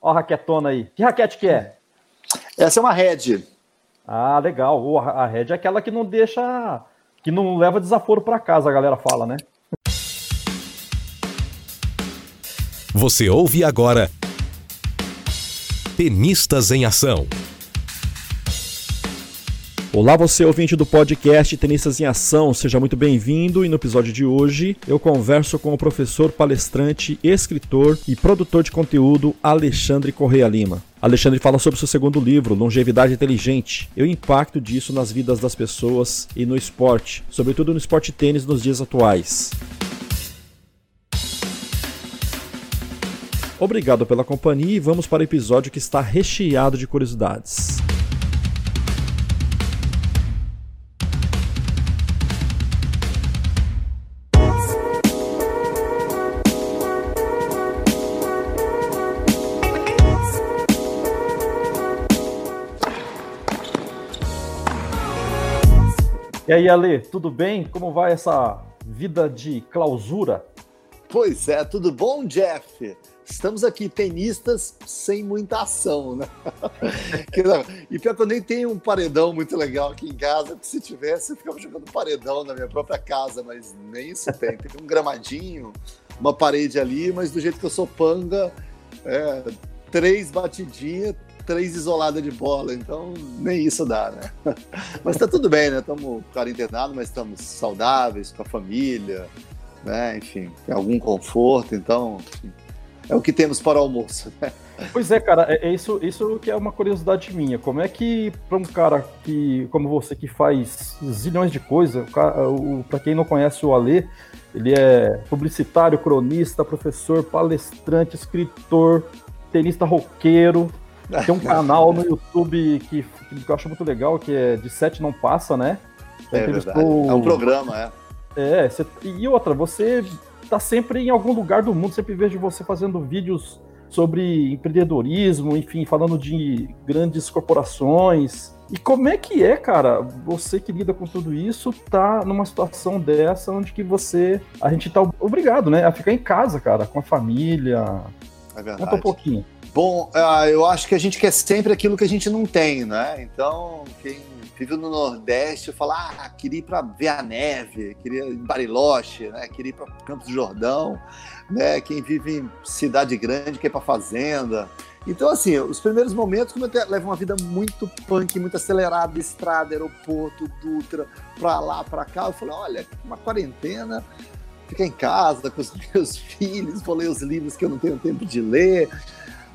Ó a raquetona aí. Que raquete que é? Essa é uma Red. Ah, legal. A Red é aquela que não deixa. que não leva desaforo para casa, a galera fala, né? Você ouve agora. Tenistas em Ação. Olá, você ouvinte do podcast Tenistas em Ação, seja muito bem-vindo. E no episódio de hoje eu converso com o professor, palestrante, escritor e produtor de conteúdo Alexandre Correia Lima. Alexandre fala sobre seu segundo livro, Longevidade Inteligente, e o impacto disso nas vidas das pessoas e no esporte, sobretudo no esporte tênis nos dias atuais. Obrigado pela companhia e vamos para o episódio que está recheado de curiosidades. E aí, Ale, tudo bem? Como vai essa vida de clausura? Pois é, tudo bom, Jeff? Estamos aqui, tenistas sem muita ação, né? e pior que eu nem tenho um paredão muito legal aqui em casa, porque se tivesse, eu ficava jogando paredão na minha própria casa, mas nem isso tem. Tem um gramadinho, uma parede ali, mas do jeito que eu sou panga, é, três batidinhas, três isoladas de bola, então nem isso dá, né? Mas tá tudo bem, né? Estamos quarentenados, mas estamos saudáveis, com a família, né? Enfim, tem algum conforto, então é o que temos para o almoço, né? Pois é, cara, é, é isso, isso que é uma curiosidade minha. Como é que para um cara que, como você, que faz zilhões de coisas, para quem não conhece o Alê, ele é publicitário, cronista, professor, palestrante, escritor, tenista roqueiro, tem um canal no YouTube que, que eu acho muito legal, que é De Sete Não Passa, né? É verdade. É um programa, é. É, você... e outra, você tá sempre em algum lugar do mundo, sempre vejo você fazendo vídeos sobre empreendedorismo, enfim, falando de grandes corporações. E como é que é, cara, você que lida com tudo isso, tá numa situação dessa onde que você, a gente tá obrigado, né, a ficar em casa, cara, com a família. É verdade. Conta um pouquinho. Bom, uh, eu acho que a gente quer sempre aquilo que a gente não tem, né? Então, quem vive no Nordeste fala, ah, queria ir para ver a neve, queria ir em Bariloche, né? Queria ir para Campos do Jordão, né? Quem vive em cidade grande quer ir para fazenda. Então, assim, os primeiros momentos, como eu levo uma vida muito punk, muito acelerada, estrada, aeroporto, Dutra, para lá, para cá, eu falei, olha, uma quarentena, ficar em casa com os meus filhos, vou ler os livros que eu não tenho tempo de ler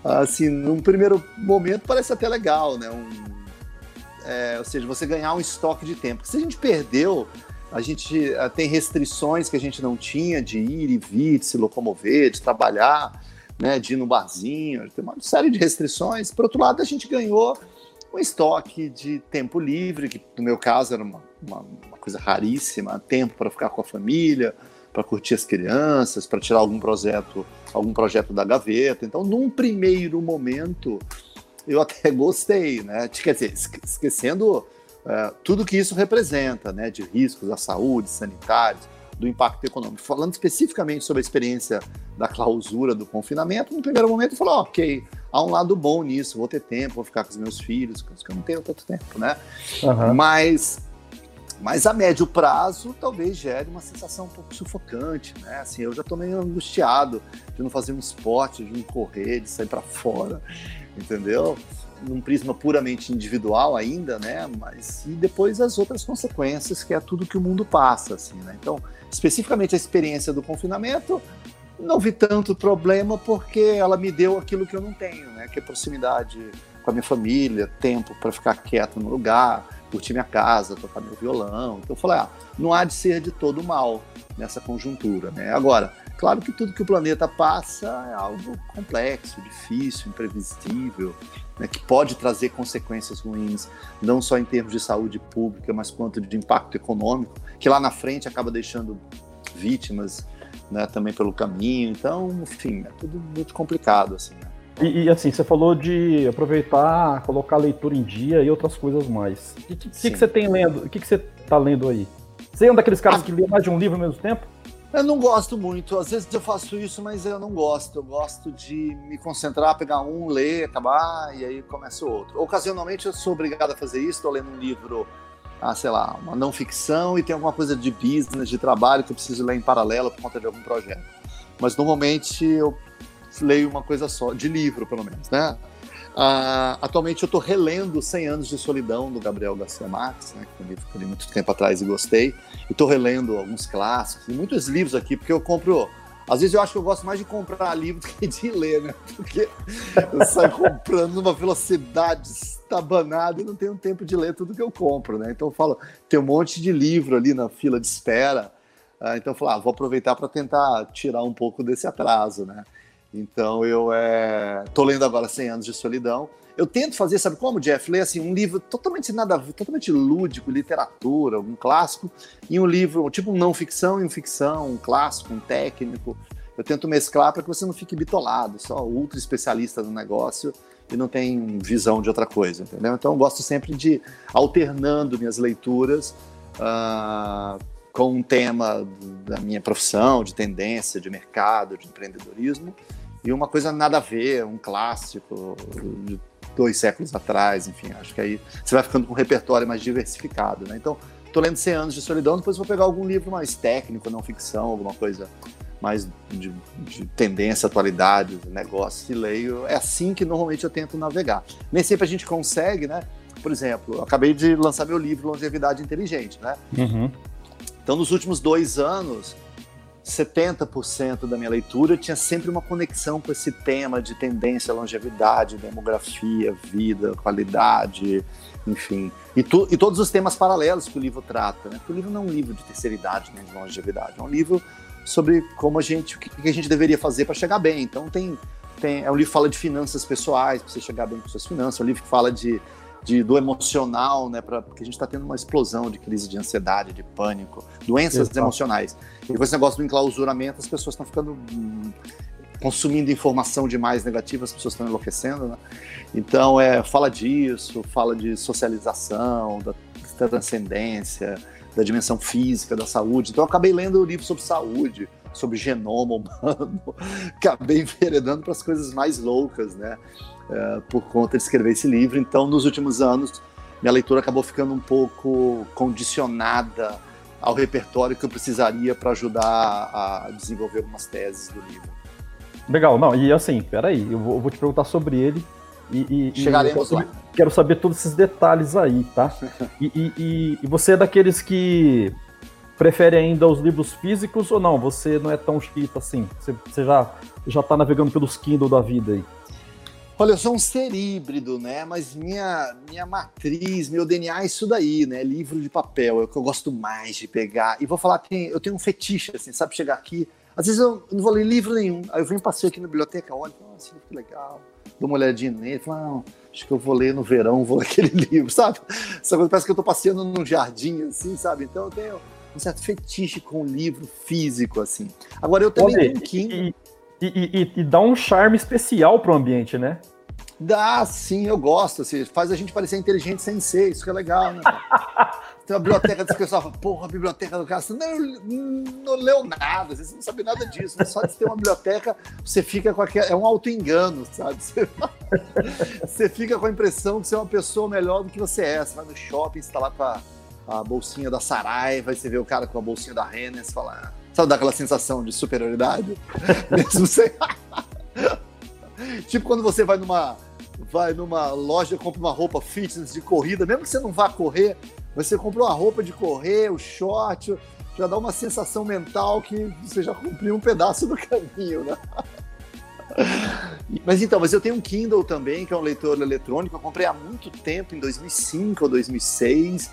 assim, num primeiro momento parece até legal, né? Um, é, ou seja, você ganhar um estoque de tempo. Se a gente perdeu, a gente uh, tem restrições que a gente não tinha de ir e vir, de se locomover, de trabalhar, né, de ir no barzinho, tem uma série de restrições. Por outro lado, a gente ganhou um estoque de tempo livre, que no meu caso era uma, uma, uma coisa raríssima, tempo para ficar com a família, para curtir as crianças, para tirar algum projeto, algum projeto da gaveta. Então, num primeiro momento, eu até gostei, né? Quer dizer, esquecendo uh, tudo que isso representa, né? De riscos à saúde, sanitários, do impacto econômico. Falando especificamente sobre a experiência da clausura do confinamento, no primeiro momento eu falei, oh, ok, há um lado bom nisso, vou ter tempo, vou ficar com os meus filhos, que eu não tenho tanto tempo, né? Uhum. Mas mas a médio prazo, talvez gere uma sensação um pouco sufocante, né? Assim, eu já estou meio angustiado de não fazer um esporte, de não correr, de sair para fora, entendeu? Num prisma puramente individual ainda, né? Mas e depois as outras consequências, que é tudo que o mundo passa, assim, né? Então, especificamente a experiência do confinamento, não vi tanto problema porque ela me deu aquilo que eu não tenho, né? Que é proximidade com a minha família, tempo para ficar quieto no lugar, curtir minha casa, tocar meu violão. Então eu falei, ah, não há de ser de todo mal nessa conjuntura, né? Agora, claro que tudo que o planeta passa é algo complexo, difícil, imprevisível, né, que pode trazer consequências ruins, não só em termos de saúde pública, mas quanto de impacto econômico, que lá na frente acaba deixando vítimas né, também pelo caminho. Então, enfim, é tudo muito complicado, assim, né? E, e, assim, você falou de aproveitar, colocar a leitura em dia e outras coisas mais. O que, que, que, você tem lendo? O que, que você tá lendo aí? Você é um daqueles caras ah. que lê mais de um livro ao mesmo tempo? Eu não gosto muito. Às vezes eu faço isso, mas eu não gosto. Eu gosto de me concentrar, pegar um, ler, acabar e aí começa outro. Ocasionalmente eu sou obrigado a fazer isso. Estou lendo um livro, ah, sei lá, uma não ficção e tem alguma coisa de business, de trabalho que eu preciso ler em paralelo por conta de algum projeto. Mas normalmente eu leio uma coisa só, de livro pelo menos, né? Uh, atualmente eu estou relendo 100 Anos de Solidão, do Gabriel Garcia Marques, né, que é um livro que eu li muito tempo atrás e gostei. E estou relendo alguns clássicos, muitos livros aqui, porque eu compro. Às vezes eu acho que eu gosto mais de comprar livro do que de ler, né? Porque eu saio comprando numa velocidade estabanada e não tenho tempo de ler tudo que eu compro, né? Então eu falo, tem um monte de livro ali na fila de espera. Uh, então eu falo, ah, vou aproveitar para tentar tirar um pouco desse atraso, né? Então eu é, tô lendo agora 100 anos de solidão. Eu tento fazer, sabe como, Jeff? Ler assim, um livro totalmente nada, totalmente lúdico, literatura, um clássico, e um livro, tipo um não ficção e um ficção, um clássico, um técnico. Eu tento mesclar para que você não fique bitolado, só ultra especialista no negócio e não tem visão de outra coisa, entendeu? Então eu gosto sempre de alternando minhas leituras uh, com um tema da minha profissão, de tendência, de mercado, de empreendedorismo, e uma coisa nada a ver, um clássico de dois séculos atrás, enfim, acho que aí você vai ficando com um repertório mais diversificado, né? Então, tô lendo 100 anos de solidão, depois vou pegar algum livro mais técnico, não ficção, alguma coisa mais de, de tendência, atualidade, negócio, e leio. É assim que normalmente eu tento navegar. Nem sempre a gente consegue, né? Por exemplo, eu acabei de lançar meu livro Longevidade Inteligente, né? Uhum. Então, nos últimos dois anos, 70% da minha leitura tinha sempre uma conexão com esse tema de tendência, longevidade, demografia, vida, qualidade, enfim. E, tu, e todos os temas paralelos que o livro trata, né? Porque o livro não é um livro de terceira idade nem de longevidade, é um livro sobre como a gente, o que a gente deveria fazer para chegar bem. Então tem, tem, é um livro que fala de finanças pessoais, para você chegar bem com suas finanças, é um livro que fala de de, do emocional, né? Pra, porque a gente está tendo uma explosão de crise de ansiedade, de pânico, doenças Exato. emocionais. E com esse negócio do enclausuramento, as pessoas estão ficando hum, consumindo informação demais negativa, as pessoas estão enlouquecendo, né? Então, é, fala disso, fala de socialização, da, da transcendência, da dimensão física, da saúde. Então, eu acabei lendo o livro sobre saúde, sobre genoma humano, acabei enveredando para as coisas mais loucas, né? uh, por conta de escrever esse livro. Então, nos últimos anos, minha leitura acabou ficando um pouco condicionada ao repertório que eu precisaria para ajudar a desenvolver algumas teses do livro. Legal, não, e assim, peraí, eu vou, eu vou te perguntar sobre ele e, e chegaremos e lá. Quero saber todos esses detalhes aí, tá? e, e, e, você é daqueles que prefere ainda os livros físicos ou não? Você não é tão chita assim? Você, você já, já tá navegando pelos Kindle da vida aí? Olha, eu sou um ser híbrido, né? Mas minha, minha matriz, meu DNA é isso daí, né? Livro de papel, é o que eu gosto mais de pegar. E vou falar que eu tenho um fetiche, assim, sabe? Chegar aqui, às vezes eu não vou ler livro nenhum. Aí eu venho passeio aqui na biblioteca, olha, nossa, que legal. Dou uma olhadinha nele, falo, não, acho que eu vou ler no verão, vou ler aquele livro, sabe? Essa coisa parece que eu tô passeando num jardim, assim, sabe? Então eu tenho um certo fetiche com livro físico, assim. Agora eu também Olha, tenho Kindle. E, e, e, dá um charme especial pro ambiente, né? Dá, sim, eu gosto. Assim, faz a gente parecer inteligente sem ser, isso que é legal, né? Tem uma biblioteca das pessoas falam, porra, a biblioteca do cara, você não, não leu nada, você não sabe nada disso. Só de ter uma biblioteca, você fica com aquele. É um auto-engano, sabe? Você, você, fica com a impressão de ser uma pessoa melhor do que você é. Você vai no shopping, você tá lá com a, a bolsinha da Saraiva, e você vê o cara com a bolsinha da Renner, você fala. Sabe daquela sensação de superioridade? Mesmo sem. tipo quando você vai numa, vai numa loja, compra uma roupa fitness de corrida, mesmo que você não vá correr, você comprou uma roupa de correr, o short, já dá uma sensação mental que você já cumpriu um pedaço do caminho, né? Mas então, mas eu tenho um Kindle também, que é um leitor eletrônico, eu comprei há muito tempo, em 2005 ou 2006,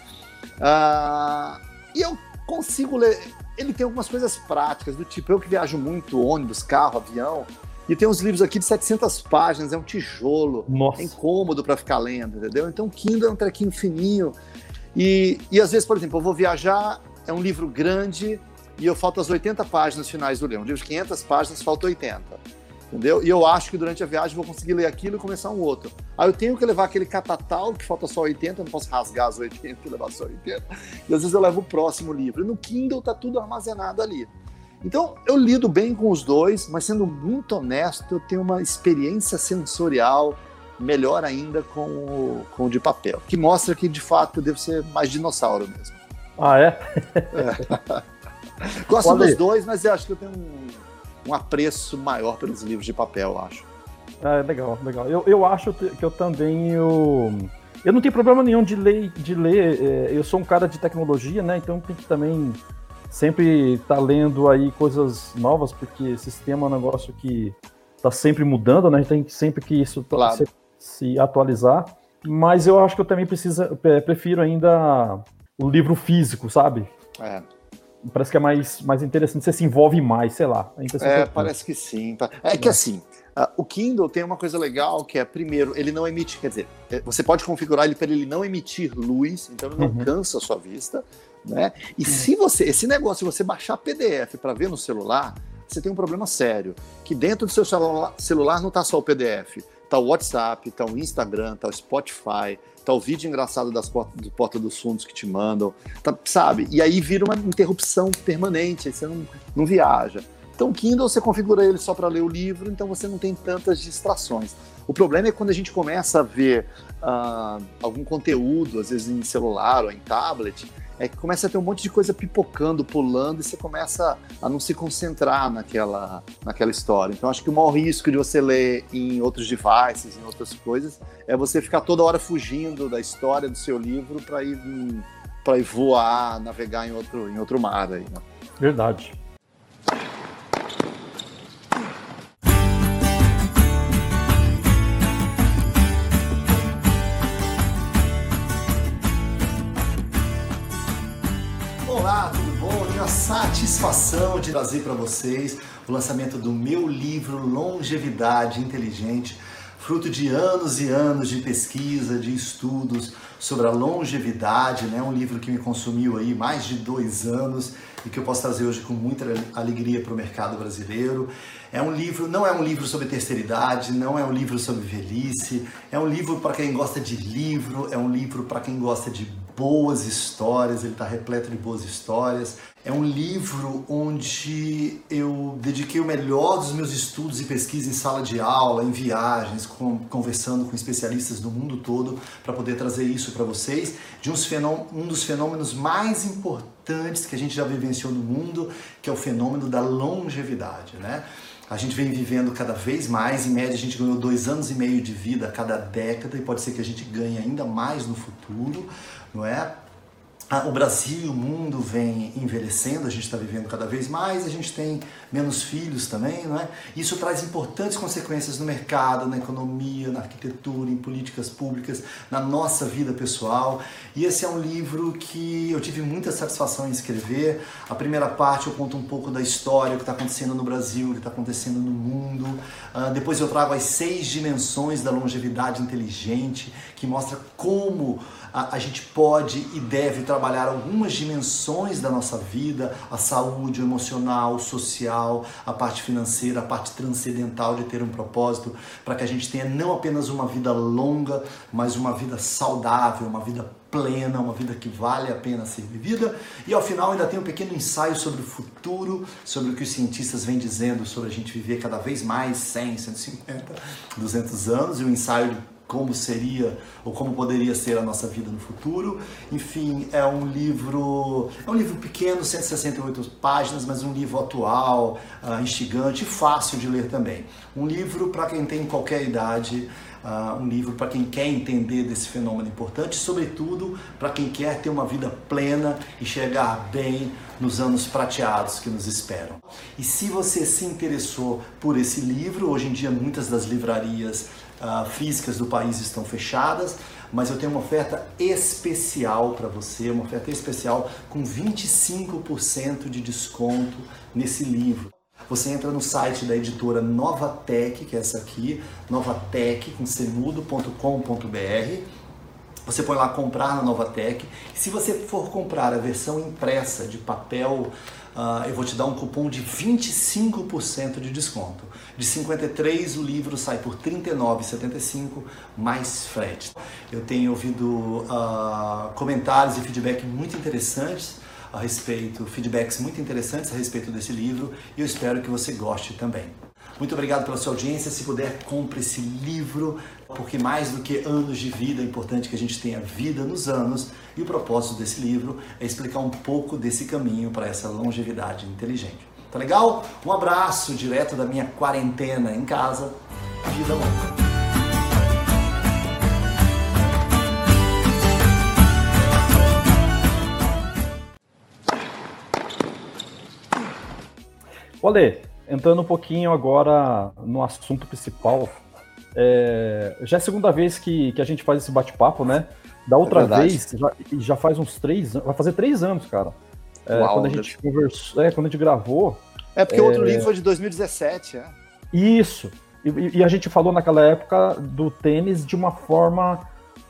uh, e eu consigo ler, ele tem algumas coisas práticas, do tipo, eu que viajo muito, ônibus, carro, avião, e tem uns livros aqui de 700 páginas, é um tijolo, Nossa. é incômodo para ficar lendo, entendeu? Então, Kindle é um trequinho fininho. E, e às vezes, por exemplo, eu vou viajar, é um livro grande e eu falto as 80 páginas finais do livro. Um livro de 500 páginas, falta 80 entendeu? E eu acho que durante a viagem vou conseguir ler aquilo e começar um outro. Aí eu tenho que levar aquele catatal, que falta só 80, eu não posso rasgar as 80 e levar só 80. E às vezes eu levo o próximo livro. E no Kindle tá tudo armazenado ali. Então, eu lido bem com os dois, mas sendo muito honesto, eu tenho uma experiência sensorial melhor ainda com o, com o de papel, que mostra que de fato eu devo ser mais dinossauro mesmo. Ah, é? é. Gosto dos dois, mas eu acho que eu tenho um, um apreço maior pelos livros de papel, eu acho. É, legal, legal. Eu, eu acho que eu também. Eu, eu não tenho problema nenhum de ler. De ler é, eu sou um cara de tecnologia, né? Então tem que também sempre estar tá lendo aí coisas novas, porque sistema é um negócio que está sempre mudando, né? Tem sempre que isso claro. se, se, atualizar. Mas eu acho que eu também precisa, prefiro ainda o livro físico, sabe? É. Parece que é mais, mais interessante, você se envolve mais, sei lá. É, parece que sim. É que assim, Uh, o Kindle tem uma coisa legal que é, primeiro, ele não emite, quer dizer, é, você pode configurar ele para ele não emitir luz, então ele não uhum. cansa a sua vista, né? E uhum. se você, esse negócio, se você baixar PDF para ver no celular, você tem um problema sério, que dentro do seu celular, celular não está só o PDF, tá o WhatsApp, tá o Instagram, tá o Spotify, tá o vídeo engraçado das portas do Porta dos Fundos que te mandam, tá, sabe? E aí vira uma interrupção permanente, você não, não viaja. Então, o Kindle você configura ele só para ler o livro, então você não tem tantas distrações. O problema é quando a gente começa a ver uh, algum conteúdo, às vezes em celular ou em tablet, é que começa a ter um monte de coisa pipocando, pulando, e você começa a não se concentrar naquela, naquela história. Então, acho que o maior risco de você ler em outros devices, em outras coisas, é você ficar toda hora fugindo da história do seu livro para ir, para ir voar, navegar em outro, em outro mar. Aí, né? Verdade. Satisfação de trazer para vocês o lançamento do meu livro Longevidade Inteligente, fruto de anos e anos de pesquisa, de estudos sobre a longevidade, né? Um livro que me consumiu aí mais de dois anos e que eu posso trazer hoje com muita alegria para o mercado brasileiro. É um livro, não é um livro sobre terceira idade, não é um livro sobre velhice, é um livro para quem gosta de livro, é um livro para quem gosta de boas histórias, ele está repleto de boas histórias. É um livro onde eu dediquei o melhor dos meus estudos e pesquisa em sala de aula, em viagens, com, conversando com especialistas do mundo todo para poder trazer isso para vocês, de uns um dos fenômenos mais importantes que a gente já vivenciou no mundo, que é o fenômeno da longevidade, né? A gente vem vivendo cada vez mais, em média a gente ganhou dois anos e meio de vida a cada década e pode ser que a gente ganhe ainda mais no futuro, não é? o Brasil e o mundo vem envelhecendo, a gente está vivendo cada vez mais, a gente tem menos filhos também, não é? Isso traz importantes consequências no mercado, na economia, na arquitetura, em políticas públicas, na nossa vida pessoal. E esse é um livro que eu tive muita satisfação em escrever. A primeira parte eu conto um pouco da história, que está acontecendo no Brasil, que está acontecendo no mundo. Uh, depois eu trago as seis dimensões da longevidade inteligente, que mostra como a, a gente pode e deve trabalhar algumas dimensões da nossa vida, a saúde, o emocional, o social, a parte financeira, a parte transcendental de ter um propósito, para que a gente tenha não apenas uma vida longa, mas uma vida saudável, uma vida plena, uma vida que vale a pena ser vivida. E ao final ainda tem um pequeno ensaio sobre o futuro, sobre o que os cientistas vêm dizendo sobre a gente viver cada vez mais 100, 150, 200 anos e um ensaio de como seria ou como poderia ser a nossa vida no futuro. Enfim, é um livro, é um livro pequeno, 168 páginas, mas um livro atual, uh, instigante e fácil de ler também. Um livro para quem tem qualquer idade, uh, um livro para quem quer entender desse fenômeno importante, sobretudo para quem quer ter uma vida plena e chegar bem nos anos prateados que nos esperam. E se você se interessou por esse livro, hoje em dia muitas das livrarias uh, físicas do país estão fechadas, mas eu tenho uma oferta especial para você, uma oferta especial com 25% de desconto nesse livro. Você entra no site da editora Novatec, que é essa aqui, novatec com Você põe lá comprar na Novatec. Se você for comprar a versão impressa de papel uh, eu vou te dar um cupom de 25% de desconto. De 53 o livro sai por R$ 39,75 mais frete. Eu tenho ouvido uh, comentários e feedback muito interessantes a respeito, feedbacks muito interessantes a respeito desse livro e eu espero que você goste também. Muito obrigado pela sua audiência. Se puder, compre esse livro, porque mais do que anos de vida, é importante que a gente tenha vida nos anos. E o propósito desse livro é explicar um pouco desse caminho para essa longevidade inteligente. Tá legal? Um abraço direto da minha quarentena em casa. Vida longa. Olê, entrando um pouquinho agora no assunto principal, é, já é a segunda vez que, que a gente faz esse bate-papo, né? Da outra é vez, já, já faz uns três vai fazer três anos, cara. É, Uau, quando a gente conversou, é, quando a gente gravou. É porque o outro é, livro foi de 2017, é. Isso. E, e, a gente falou naquela época do tênis de uma forma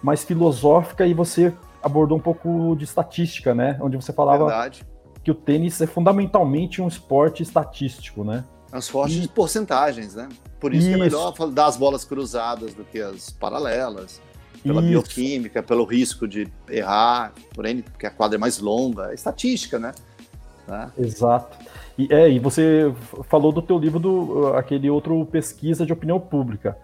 mais filosófica e você abordou um pouco de estatística, né? Onde você falava Verdade que o tênis é fundamentalmente um esporte estatístico, né? É um esporte e... de porcentagens, né? Por isso, isso, que é melhor dar as bolas cruzadas do que as paralelas, pela isso. bioquímica, pelo risco de errar, porém, porque a quadra é mais longa, é estatística, né? Tá? Exato. E, é, e você falou do teu livro, do, aquele outro pesquisa de opinião pública.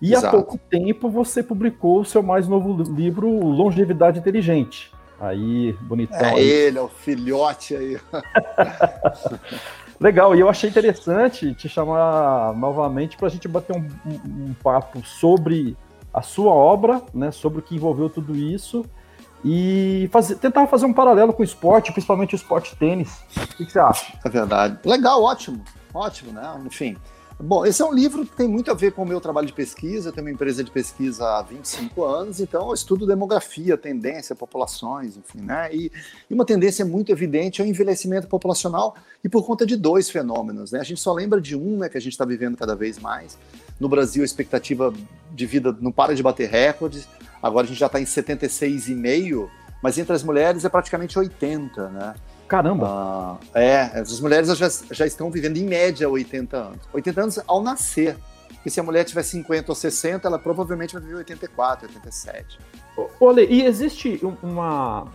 E Exato. há pouco tempo você publicou o seu mais novo livro, Longevidade Inteligente. Aí, bonitão. É aí. ele, é o filhote aí. Legal, e eu achei interessante te chamar novamente para a gente bater um, um, um, papo sobre a sua obra, né, sobre o que envolveu tudo isso e fazer, tentar fazer um paralelo com o esporte, principalmente o esporte tênis. O que, que você acha? É verdade. Legal, ótimo, ótimo, né? Enfim, Bom, esse é um livro que tem muito a ver com o meu trabalho de pesquisa. Eu tenho uma empresa de pesquisa há 25 anos, então eu estudo demografia, tendência, populações, enfim, né? E, e uma tendência muito evidente é o envelhecimento populacional e por conta de dois fenômenos, né? A gente só lembra de um, né, que a gente está vivendo cada vez mais. No Brasil, a expectativa de vida não para de bater recordes. Agora a gente já está em 76,5, mas entre as mulheres é praticamente 80, né? Caramba! Ah, é, as mulheres já, já estão vivendo em média 80 anos. 80 anos ao nascer. Porque se a mulher tiver 50 ou 60, ela provavelmente vai viver 84, 87. Olha, e existe uma,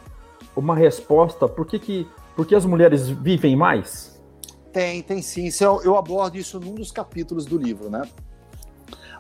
uma resposta por que, que, por que as mulheres vivem mais? Tem, tem sim. Eu, eu abordo isso num dos capítulos do livro, né?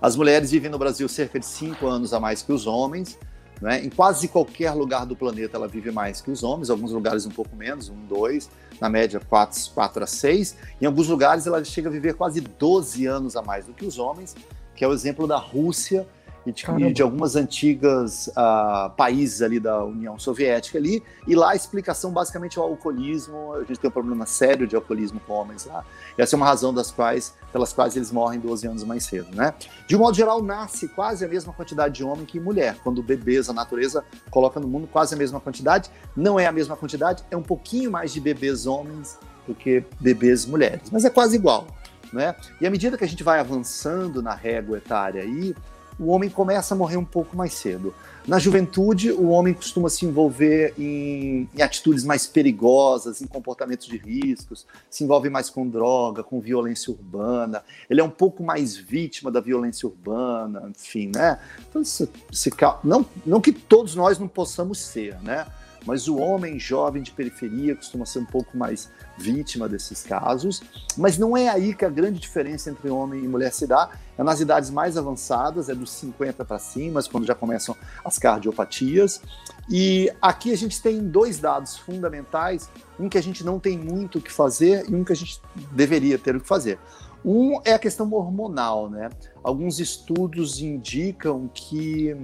As mulheres vivem no Brasil cerca de 5 anos a mais que os homens. Né? Em quase qualquer lugar do planeta ela vive mais que os homens, alguns lugares um pouco menos, um, dois, na média quatro, quatro a seis. Em alguns lugares ela chega a viver quase 12 anos a mais do que os homens, que é o exemplo da Rússia e de, de algumas antigas uh, países ali da União Soviética ali, e lá a explicação basicamente é o alcoolismo, a gente tem um problema sério de alcoolismo com homens lá, e essa é uma razão das quais, pelas quais eles morrem 12 anos mais cedo, né? De um modo geral, nasce quase a mesma quantidade de homem que mulher, quando bebês, a natureza coloca no mundo quase a mesma quantidade, não é a mesma quantidade, é um pouquinho mais de bebês homens do que bebês mulheres, mas é quase igual, né? E à medida que a gente vai avançando na régua etária aí, o homem começa a morrer um pouco mais cedo. Na juventude, o homem costuma se envolver em, em, atitudes mais perigosas, em comportamentos de riscos, se envolve mais com droga, com violência urbana. Ele é um pouco mais vítima da violência urbana, enfim, né? Então, se, se, não, não que todos nós não possamos ser, né? Mas o homem jovem de periferia costuma ser um pouco mais vítima desses casos. Mas não é aí que a grande diferença entre homem e mulher se dá, é nas idades mais avançadas, é dos 50 para cima, quando já começam as cardiopatias. E aqui a gente tem dois dados fundamentais, um que a gente não tem muito o que fazer e um que a gente deveria ter o que fazer. Um é a questão hormonal, né? Alguns estudos indicam que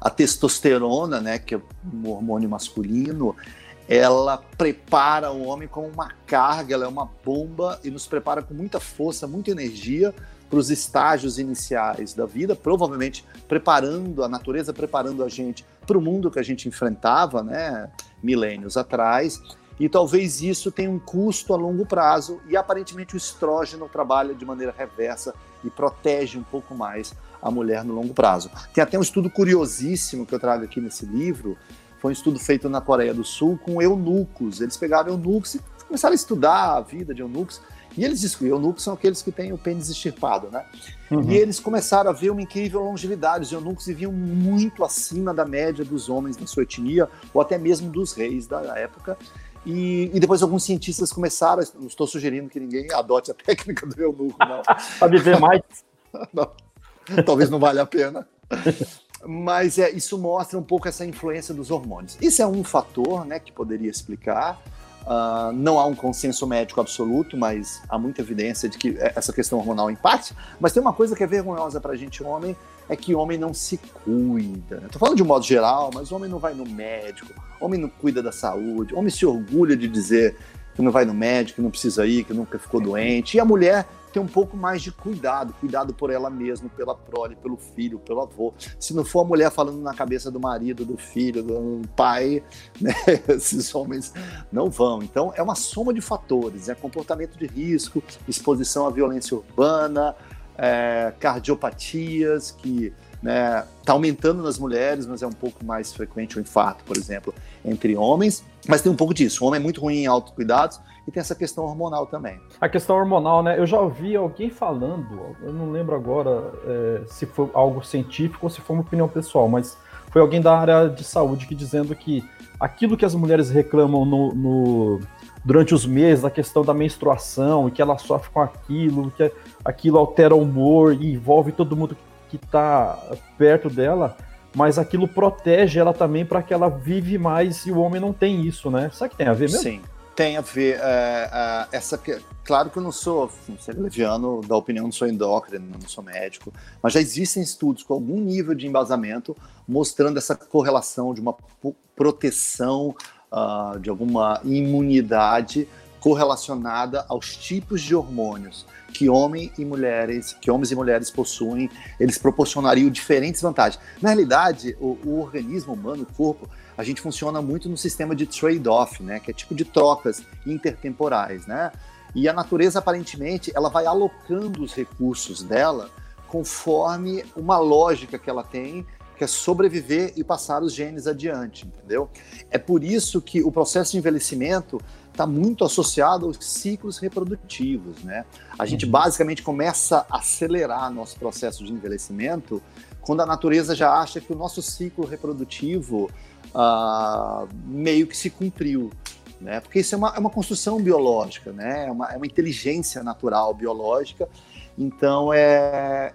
a testosterona, né, que é um hormônio masculino, ela prepara o homem como uma carga, ela é uma bomba e nos prepara com muita força, muita energia para os estágios iniciais da vida, provavelmente preparando a natureza, preparando a gente para o mundo que a gente enfrentava, né, milênios atrás. E talvez isso tenha um custo a longo prazo e aparentemente o estrógeno trabalha de maneira reversa e protege um pouco mais a mulher no longo prazo. Tem até um estudo curiosíssimo que eu trago aqui nesse livro, foi um estudo feito na Coreia do Sul com eunucos. Eles pegaram eunucos e começaram a estudar a vida de eunucos. E eles dizem que eunucos são aqueles que têm o pênis extirpado, né? Uhum. E eles começaram a ver uma incrível longevidade. Os eunucos viviam muito acima da média dos homens da sua etnia, ou até mesmo dos reis da época. E, e, depois alguns cientistas começaram, não estou sugerindo que ninguém adote a técnica do eunuco, não. Para viver mais? não, talvez não valha a pena. Mas é, isso mostra um pouco essa influência dos hormônios. Isso é um fator né, que poderia explicar. Uh, não há um consenso médico absoluto, mas há muita evidência de que essa questão hormonal impacta. Mas tem uma coisa que é vergonhosa para a gente, homem, é que homem não se cuida. Estou falando de um modo geral, mas homem não vai no médico, homem não cuida da saúde, homem se orgulha de dizer que não vai no médico, que não precisa ir, que nunca ficou doente. E a mulher ter um pouco mais de cuidado, cuidado por ela mesma, pela prole, pelo filho, pelo avô. Se não for a mulher falando na cabeça do marido, do filho, do pai, né, esses homens não vão. Então é uma soma de fatores, é comportamento de risco, exposição à violência urbana, é, cardiopatias que né, tá aumentando nas mulheres, mas é um pouco mais frequente o infarto, por exemplo, entre homens. Mas tem um pouco disso. O homem é muito ruim em autocuidados e tem essa questão hormonal também. A questão hormonal, né? Eu já ouvi alguém falando, eu não lembro agora é, se foi algo científico ou se foi uma opinião pessoal, mas foi alguém da área de saúde que dizendo que aquilo que as mulheres reclamam no, no durante os meses, a questão da menstruação, e que ela sofre com aquilo, que aquilo altera o humor e envolve todo mundo que está perto dela, mas aquilo protege ela também para que ela vive mais e o homem não tem isso, né? Será que tem a ver mesmo? Sim, tem a ver. É, é, essa, claro que eu não sou, sei, leviano da opinião, não sou endócrino, não sou médico, mas já existem estudos com algum nível de embasamento mostrando essa correlação de uma proteção, uh, de alguma imunidade correlacionada aos tipos de hormônios que homens e mulheres, que homens e mulheres possuem, eles proporcionariam diferentes vantagens. Na realidade, o, o organismo humano, o corpo, a gente funciona muito no sistema de trade-off, né, que é tipo de trocas intertemporais, né? E a natureza aparentemente ela vai alocando os recursos dela conforme uma lógica que ela tem que é sobreviver e passar os genes adiante, entendeu? É por isso que o processo de envelhecimento está muito associado aos ciclos reprodutivos, né? A gente uhum. basicamente começa a acelerar nosso processo de envelhecimento quando a natureza já acha que o nosso ciclo reprodutivo uh, meio que se cumpriu, né? Porque isso é uma, é uma construção biológica, né? É uma, é uma inteligência natural biológica. Então é,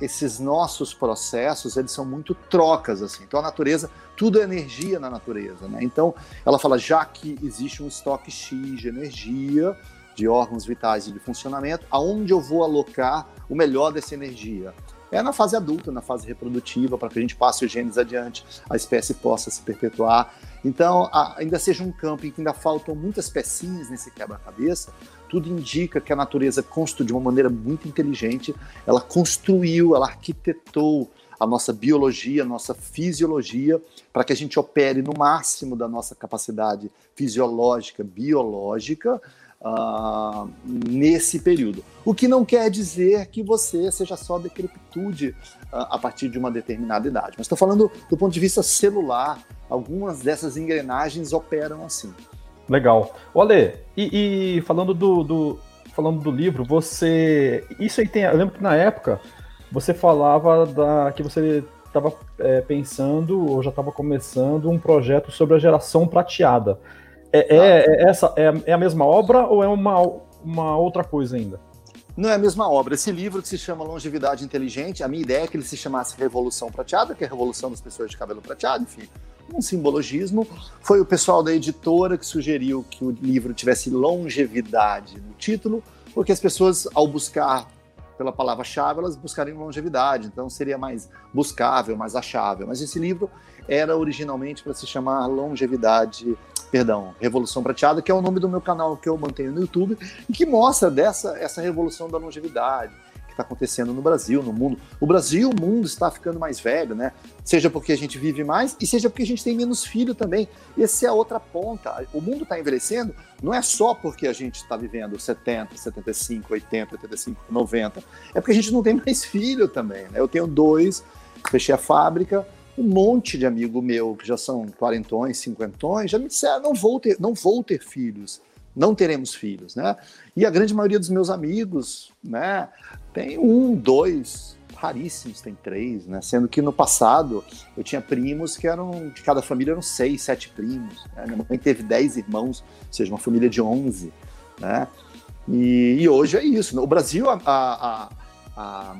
esses nossos processos, eles são muito trocas, assim. Então, a natureza, tudo é energia na natureza, né? Então, ela fala, já que existe um estoque X de energia, de órgãos vitais e de funcionamento, aonde eu vou alocar o melhor dessa energia? É na fase adulta, na fase reprodutiva, para que a gente passe os genes adiante, a espécie possa se perpetuar. Então, ainda seja um campo em que ainda faltam muitas pecinhas nesse quebra-cabeça, tudo indica que a natureza construiu de uma maneira muito inteligente, ela construiu, ela arquitetou a nossa biologia, a nossa fisiologia, para que a gente opere no máximo da nossa capacidade fisiológica, biológica, uh, nesse período. O que não quer dizer que você seja só decrepitude uh, a partir de uma determinada idade. Mas estou falando do ponto de vista celular, algumas dessas engrenagens operam assim. Legal. Olê, e, e, falando do, do, falando do livro, você. Isso aí tem. Eu lembro que na época você falava da que você estava é, pensando ou já estava começando um projeto sobre a geração prateada. É, é, ah. é essa é, é, a mesma obra ou é uma, uma outra coisa ainda? Não é a mesma obra. Esse livro que se chama Longevidade Inteligente, a minha ideia é que ele se chamasse Revolução Prateada, que é a revolução das pessoas de cabelo prateado, enfim um simbologismo. Foi o pessoal da editora que sugeriu que o livro tivesse longevidade no título, porque as pessoas, ao buscar pela palavra-chave, elas buscariam longevidade, então seria mais buscável, mais achável. Mas esse livro era originalmente para se chamar Longevidade, perdão, Revolução Prateada, que é o nome do meu canal que eu mantenho no YouTube, e que mostra dessa essa revolução da longevidade está acontecendo no Brasil, no mundo. O Brasil, o mundo está ficando mais velho, né? Seja porque a gente vive mais e seja porque a gente tem menos filho também. Essa é a outra ponta. O mundo está envelhecendo não é só porque a gente está vivendo 70, 75, 80, 85, 90. É porque a gente não tem mais filho também, né? Eu tenho dois, fechei a fábrica, um monte de amigo meu que já são quarentões, cinquentões, já me disseram, não vou ter, não vou ter filhos não teremos filhos, né? E a grande maioria dos meus amigos, né, tem um, dois, raríssimos têm três, né? Sendo que no passado eu tinha primos que eram, de cada família eram seis, sete primos. Né? Minha mãe teve dez irmãos, ou seja, uma família de onze, né? E, e hoje é isso. O Brasil, a, a, a,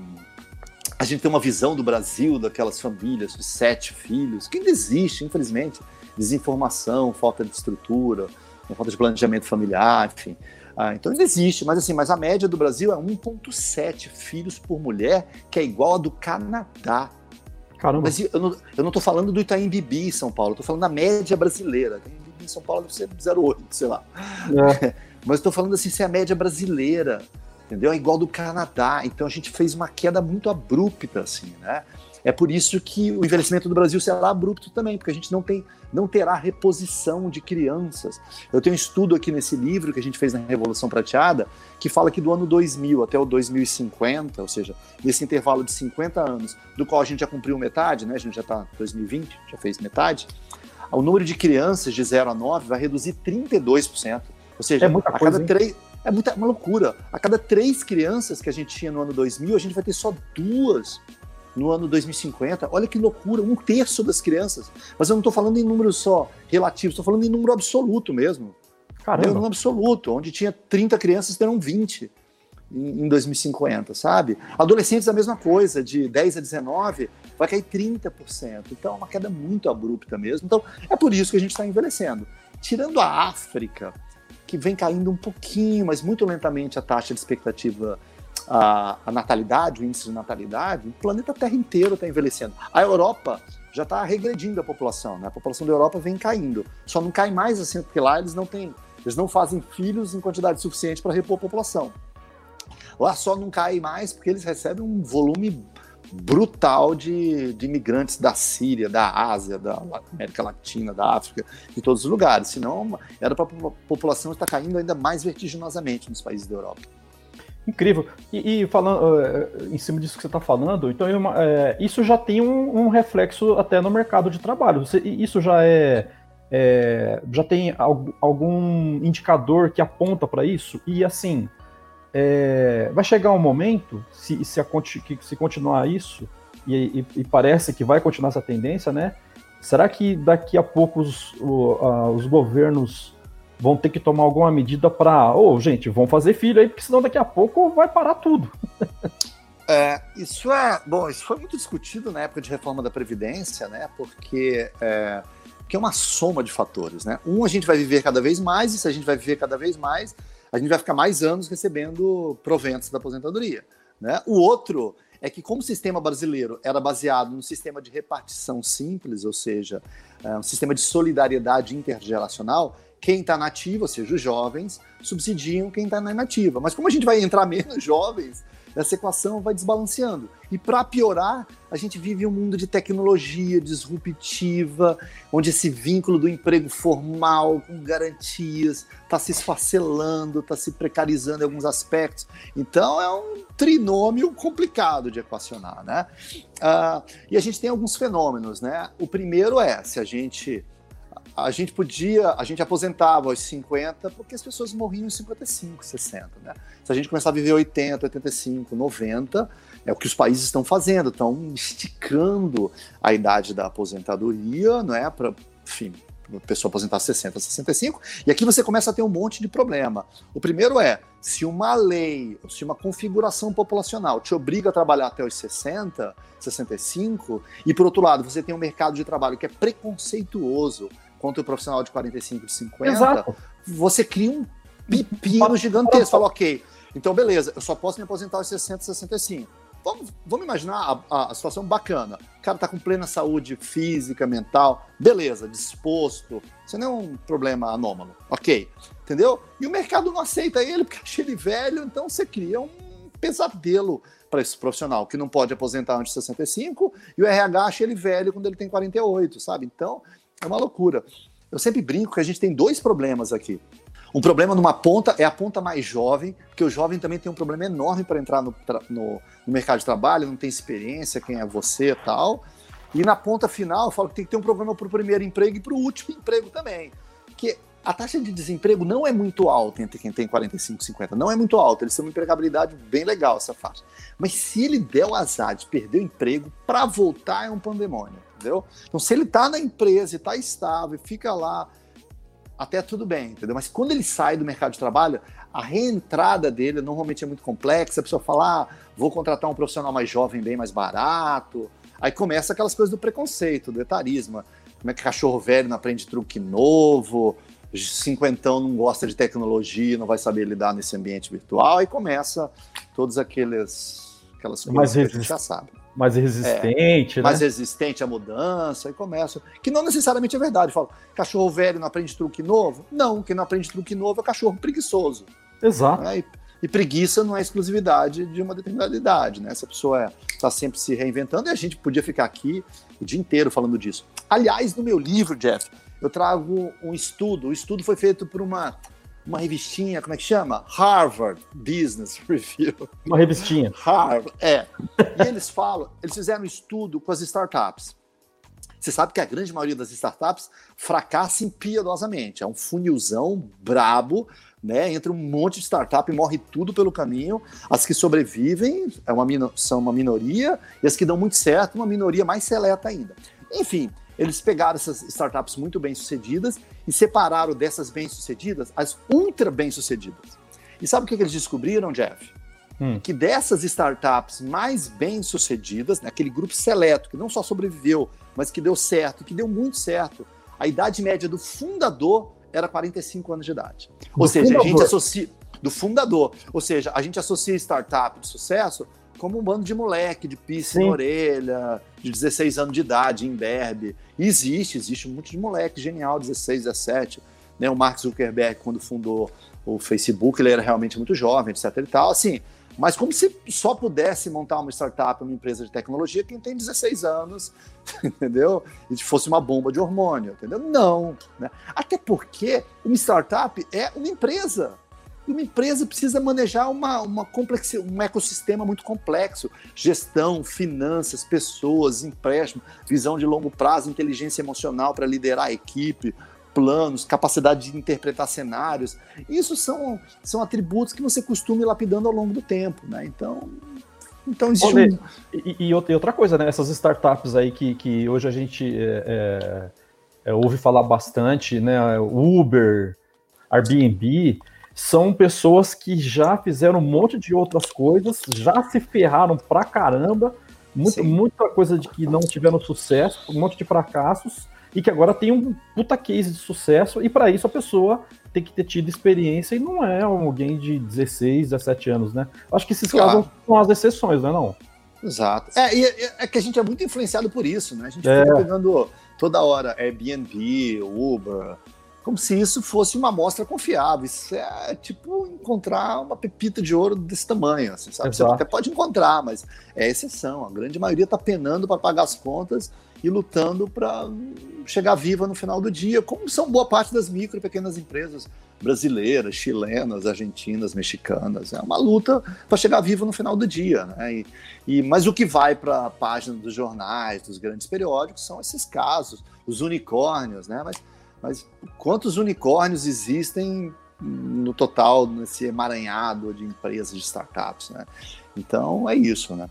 a, gente tem uma visão do Brasil, daquelas famílias de sete filhos, que ainda existe, infelizmente. Desinformação, falta de estrutura, falta de planejamento familiar, enfim. Ah, então ainda existe, mas assim, mas a média do Brasil é 1,7 filhos por mulher, que é igual a do Canadá. Caramba. Mas eu não, eu não tô falando do Itaim Bibi em São Paulo, eu tô falando da média brasileira. Itaim Bibi em São Paulo deve ser 0,8, sei lá. É. mas eu tô falando assim, se é a média brasileira, entendeu? É igual do Canadá. Então a gente fez uma queda muito abrupta, assim, né? É por isso que o envelhecimento do Brasil será abrupto também, porque a gente não, tem, não terá reposição de crianças. Eu tenho um estudo aqui nesse livro que a gente fez na Revolução Prateada, que fala que do ano 2000 até o 2050, ou seja, nesse intervalo de 50 anos, do qual a gente já cumpriu metade, né? a gente já está em 2020, já fez metade, o número de crianças de 0 a 9 vai reduzir 32%. Ou seja, é muita a coisa, cada três. É muita, uma loucura. A cada três crianças que a gente tinha no ano 2000, a gente vai ter só duas no ano 2050. Olha que loucura, um terço das crianças. Mas eu não estou falando em números só relativos, estou falando em número absoluto mesmo. Caramba. Número absoluto, onde tinha 30 crianças, terão 20 em 2050, sabe? Adolescentes a mesma coisa, de 10 a 19, vai cair 30%. Então é uma queda muito abrupta mesmo. Então é por isso que a gente está envelhecendo. Tirando a África, que vem caindo um pouquinho, mas muito lentamente a taxa de expectativa a, a natalidade, o índice de natalidade, o planeta Terra inteiro está envelhecendo. A Europa já está regredindo a população, né? A população da Europa vem caindo. Só não cai mais assim, porque lá eles não têm, eles não fazem filhos em quantidade suficiente para repor a população. Lá só não cai mais porque eles recebem um volume brutal de, de imigrantes da Síria, da Ásia, da América Latina, da África, de todos os lugares. Senão, era para a população estar caindo ainda mais vertiginosamente nos países da Europa. Incrível. E, e falando uh, em cima disso que você está falando, então é, isso já tem um, um, reflexo até no mercado de trabalho. Você, isso já é, é já tem algum indicador que aponta para isso? E assim, é, vai chegar um momento, se, se, a, se continuar isso, e, e, e, parece que vai continuar essa tendência, né? Será que daqui a pouco os, os governos vão ter que tomar alguma medida para, ô, oh, gente, vão fazer filho aí, porque senão daqui a pouco vai parar tudo. É, isso é, bom, isso foi muito discutido na época de reforma da Previdência, né? Porque é, porque é uma soma de fatores, né? Um, a gente vai viver cada vez mais, e se a gente vai viver cada vez mais, a gente vai ficar mais anos recebendo proventos da aposentadoria. Né? O outro é que, como o sistema brasileiro era baseado num sistema de repartição simples, ou seja, é, um sistema de solidariedade intergeracional, quem está nativo, ou seja, os jovens, subsidiam quem está na inativa. Mas como a gente vai entrar menos jovens, essa equação vai desbalanceando. E para piorar, a gente vive um mundo de tecnologia disruptiva, onde esse vínculo do emprego formal, com garantias, está se esfacelando, está se precarizando em alguns aspectos. Então é um trinômio complicado de equacionar. Né? Uh, e a gente tem alguns fenômenos. Né? O primeiro é, se a gente a gente podia, a gente aposentava aos 50 porque as pessoas morriam em 55, 60, né? Se a gente começar a viver 80, 85, 90, é o que os países estão fazendo, estão esticando a idade da aposentadoria, não é? Para, enfim, a pessoa aposentar 60, 65, e aqui você começa a ter um monte de problema. O primeiro é, se uma lei, se uma configuração populacional te obriga a trabalhar até os 60, 65, e por outro lado, você tem um mercado de trabalho que é preconceituoso, contra o profissional de 45, de 50, Exato. você cria um pepino gigantesco. Fala, ok, então beleza, eu só posso me aposentar aos 60, 65. Vamos, vamos imaginar a, a, situação bacana. O cara tá com plena saúde física, mental, beleza, disposto. Isso não é um problema anômalo, ok. Entendeu? E o mercado não aceita ele porque acha ele velho, então você cria um pesadelo para esse profissional que não pode aposentar antes de 65 e o RH acha ele velho quando ele tem 48, sabe? Então, é uma loucura. Eu sempre brinco que a gente tem dois problemas aqui. Um problema numa ponta é a ponta mais jovem, porque o jovem também tem um problema enorme para entrar no, no, no, mercado de trabalho, não tem experiência, quem é você tal. E na ponta final, eu falo que tem que ter um problema para o primeiro emprego e para o último emprego também. Que a taxa de desemprego não é muito alta entre quem tem 45 e 50, não é muito alta, eles têm uma empregabilidade bem legal essa faixa. Mas se ele der o azar de perder o emprego, para voltar é um pandemônio, entendeu? Então se ele está na empresa e está estável fica lá, até tudo bem, entendeu? Mas quando ele sai do mercado de trabalho, a reentrada dele normalmente é muito complexa, a pessoa fala, ah, vou contratar um profissional mais jovem, bem mais barato, aí começa aquelas coisas do preconceito, do etarismo, como é que cachorro velho não aprende truque novo, cinquentão não gosta de tecnologia, não vai saber lidar nesse ambiente virtual, e começa todos aqueles aquelas coisas mais que a gente já sabe. Mais resistente, é, né? Mais resistente à mudança, e começa. Que não necessariamente é verdade. Fala, cachorro velho não aprende truque novo? Não, quem não aprende truque novo é cachorro preguiçoso. Exato. Né? E, e, preguiça não é exclusividade de uma determinada idade, né? Essa pessoa está é, sempre se reinventando e a gente podia ficar aqui o dia inteiro falando disso. Aliás, no meu livro, Jeff, eu trago um estudo. O estudo foi feito por uma, uma revistinha, como é que chama? Harvard Business Review. Uma revistinha. Harvard, é. E eles falam, eles fizeram um estudo com as startups. Você sabe que a grande maioria das startups fracassa piedosamente. É um funilzão brabo, né? Entra um monte de startup e morre tudo pelo caminho. As que sobrevivem é uma, são uma minoria, e as que dão muito certo, uma minoria mais seleta ainda. Enfim, eles pegaram essas startups muito bem sucedidas e separaram dessas bem sucedidas as ultra bem sucedidas. E sabe o que, eles descobriram, Jeff? Hum. Que dessas startups mais bem sucedidas, né, aquele grupo seleto que não só sobreviveu, mas que deu certo, que deu muito certo, a idade média do fundador era 45 anos de idade. Do Ou seja, fundador. a gente associa. Do fundador. Ou seja, a gente associa startup de sucesso como um bando de moleque, de pisse na orelha, de 16 anos de idade, em berbe. existe, existe um monte de moleque genial, 16, 17. Né? O Mark Zuckerberg, quando fundou o Facebook, ele era realmente muito jovem, etc e tal. Assim, mas como se só pudesse montar uma startup, uma empresa de tecnologia, quem tem 16 anos, entendeu? E fosse uma bomba de hormônio, entendeu? Não. Né? Até porque uma startup é uma empresa. E uma empresa precisa manejar uma, uma complexi, um ecossistema muito complexo: gestão, finanças, pessoas, empréstimo, visão de longo prazo, inteligência emocional para liderar a equipe, planos, capacidade de interpretar cenários. Isso são, são atributos que você costuma ir lapidando ao longo do tempo, né? Então, então existe um... e, e, outra coisa, né? Essas startups aí que, que hoje a gente é, é, é ouve falar bastante, né? Uber, Airbnb, são pessoas que já fizeram um monte de outras coisas, já se ferraram pra caramba, muito, muita coisa de que não tiveram sucesso, um monte de fracassos, e que agora tem um puta case de sucesso, e para isso a pessoa tem que ter tido experiência e não é alguém de 16, 17 anos, né? Acho que esses claro. casos são as exceções, não é não? Exato. É, e é, é que a gente é muito influenciado por isso, né? A gente é. fica pegando toda hora Airbnb, Uber, como se isso fosse uma amostra confiável. Isso é tipo encontrar uma pepita de ouro desse tamanho, assim, sabe? Você até pode encontrar, mas é exceção. A grande maioria está penando para pagar as contas e lutando para chegar viva no final do dia, como são boa parte das micro e pequenas empresas brasileiras, chilenas, argentinas, mexicanas. É uma luta para chegar viva no final do dia. Né? E, e, mas o que vai para a página dos jornais, dos grandes periódicos, são esses casos, os unicórnios, né? Mas mas quantos unicórnios existem no total nesse emaranhado de empresas, de startups, né? Então é isso, né?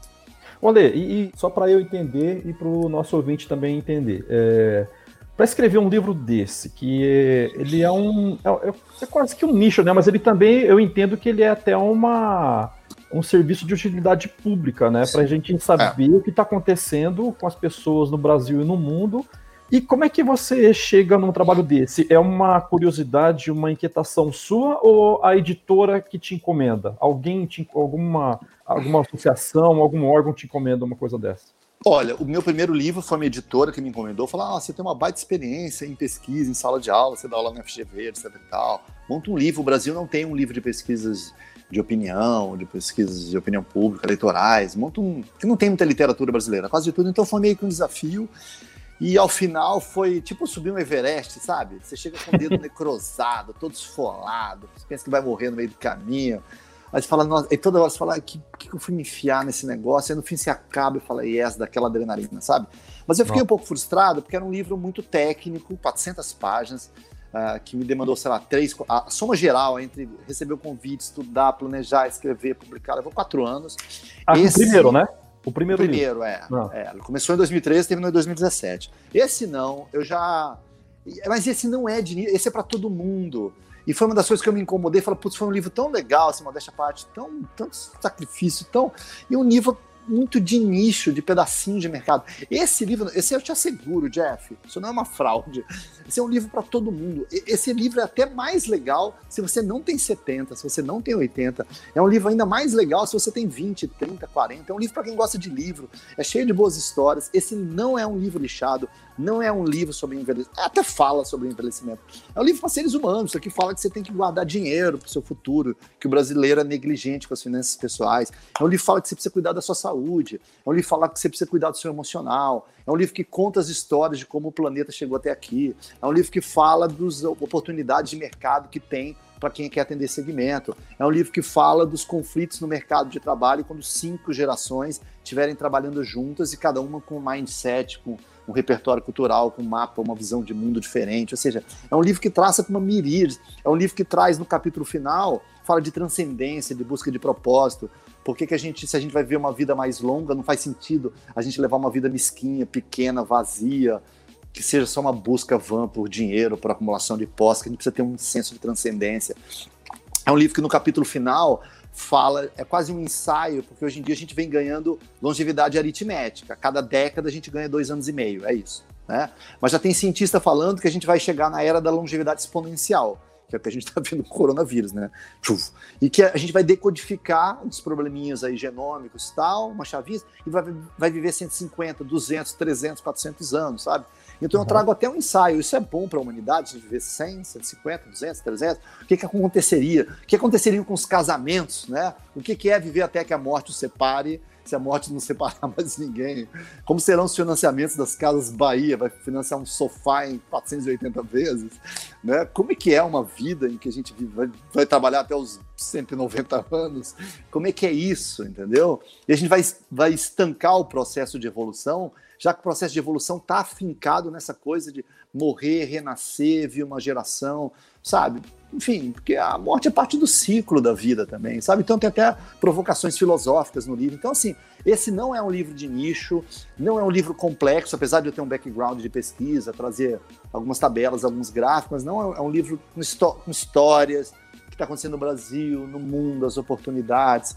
Olê, e, e só para eu entender e para o nosso ouvinte também entender, é, para escrever um livro desse, que é, ele é um é, é, é, quase que um nicho, né? Mas ele também eu entendo que ele é até uma um serviço de utilidade pública, né? Para a gente saber é. o que está acontecendo com as pessoas no Brasil e no mundo e como é que você chega num trabalho desse? É uma curiosidade, uma inquietação sua ou a editora que te encomenda? Alguém, te, alguma, alguma associação, algum órgão te encomenda uma coisa dessa? Olha, o meu primeiro livro foi uma editora que me encomendou, falou: ah, você tem uma baita experiência em pesquisa, em sala de aula, você dá aula no FGV, etc e tal. Monta um livro. O Brasil não tem um livro de pesquisas de opinião, de pesquisas de opinião pública, eleitorais. Monta um. que não tem muita literatura brasileira, quase de tudo. Então foi meio que um desafio. E ao final foi tipo subir um Everest, sabe? Você chega com o dedo necrosado, todo esfolado, você pensa que vai morrer no meio do caminho. Aí você fala, nossa, e toda hora você fala, o que, que eu fui me enfiar nesse negócio? Aí no fim você acaba e fala, yes, daquela adrenalina, sabe? Mas eu fiquei um pouco frustrado porque era um livro muito técnico, 400 páginas, uh, que me demandou, sei lá, três. A soma geral entre receber o convite, estudar, planejar, escrever, publicar, levou quatro anos. Ah, Esse... primeiro, né? O primeiro, primeiro é, ah. é. Começou em 2013 e terminou em 2017. Esse não, eu já. Mas esse não é de. Esse é para todo mundo. E foi uma das coisas que eu me incomodei. Falei, putz, foi um livro tão legal, assim, modéstia à parte, tão, tanto sacrifício, tão. E um livro muito de nicho, de pedacinho de mercado. Esse livro, esse eu te asseguro, Jeff, isso não é uma fraude. Esse é um livro para todo mundo. Esse livro é até mais legal se você não tem 70, se você não tem 80. É um livro ainda mais legal se você tem 20, 30, 40. É um livro para quem gosta de livro. É cheio de boas histórias. Esse não é um livro lixado, não é um livro sobre envelhecimento. Até fala sobre envelhecimento. É um livro para seres humanos. Isso aqui fala que você tem que guardar dinheiro para o seu futuro, que o brasileiro é negligente com as finanças pessoais. É um livro que fala que você precisa cuidar da sua saúde. É um livro que fala que você precisa cuidar do seu emocional. É um livro que conta as histórias de como o planeta chegou até aqui. É um livro que fala das oportunidades de mercado que tem para quem quer atender segmento. É um livro que fala dos conflitos no mercado de trabalho quando cinco gerações estiverem trabalhando juntas e cada uma com um mindset, com um repertório cultural, com um mapa, uma visão de mundo diferente. Ou seja, é um livro que traça com uma miríade. É um livro que traz no capítulo final, fala de transcendência, de busca de propósito. Por que, que a gente, se a gente vai ver uma vida mais longa, não faz sentido a gente levar uma vida mesquinha, pequena, vazia, que seja só uma busca vã por dinheiro, por acumulação de posse, que a gente precisa ter um senso de transcendência. É um livro que no capítulo final fala, é quase um ensaio, porque hoje em dia a gente vem ganhando longevidade aritmética. Cada década a gente ganha dois anos e meio, é isso. Né? Mas já tem cientista falando que a gente vai chegar na era da longevidade exponencial, que é o que a gente está vendo com o coronavírus, né? E que a gente vai decodificar os probleminhas aí genômicos tal, uma chavinha, e vai, vai viver 150, 200, 300, 400 anos, sabe? Então uhum. eu trago até um ensaio. Isso é bom para a humanidade, se viver 100, 150, 200, 300. O que, que aconteceria? O que aconteceria com os casamentos, né? O que, que é viver até que a morte os separe? Se a morte não separar mais ninguém. Como serão os financiamentos das casas Bahia? Vai financiar um sofá em 480 vezes? Né? Como é que é uma vida em que a gente vai, vai trabalhar até os 190 anos? Como é que é isso, entendeu? E a gente vai, vai estancar o processo de evolução já que o processo de evolução está afincado nessa coisa de morrer, renascer, vir uma geração, sabe? Enfim, porque a morte é parte do ciclo da vida também, sabe? Então tem até provocações filosóficas no livro. Então, assim, esse não é um livro de nicho, não é um livro complexo, apesar de eu ter um background de pesquisa, trazer algumas tabelas, alguns gráficos, mas não é um livro com, com histórias, que está acontecendo no Brasil, no mundo, as oportunidades.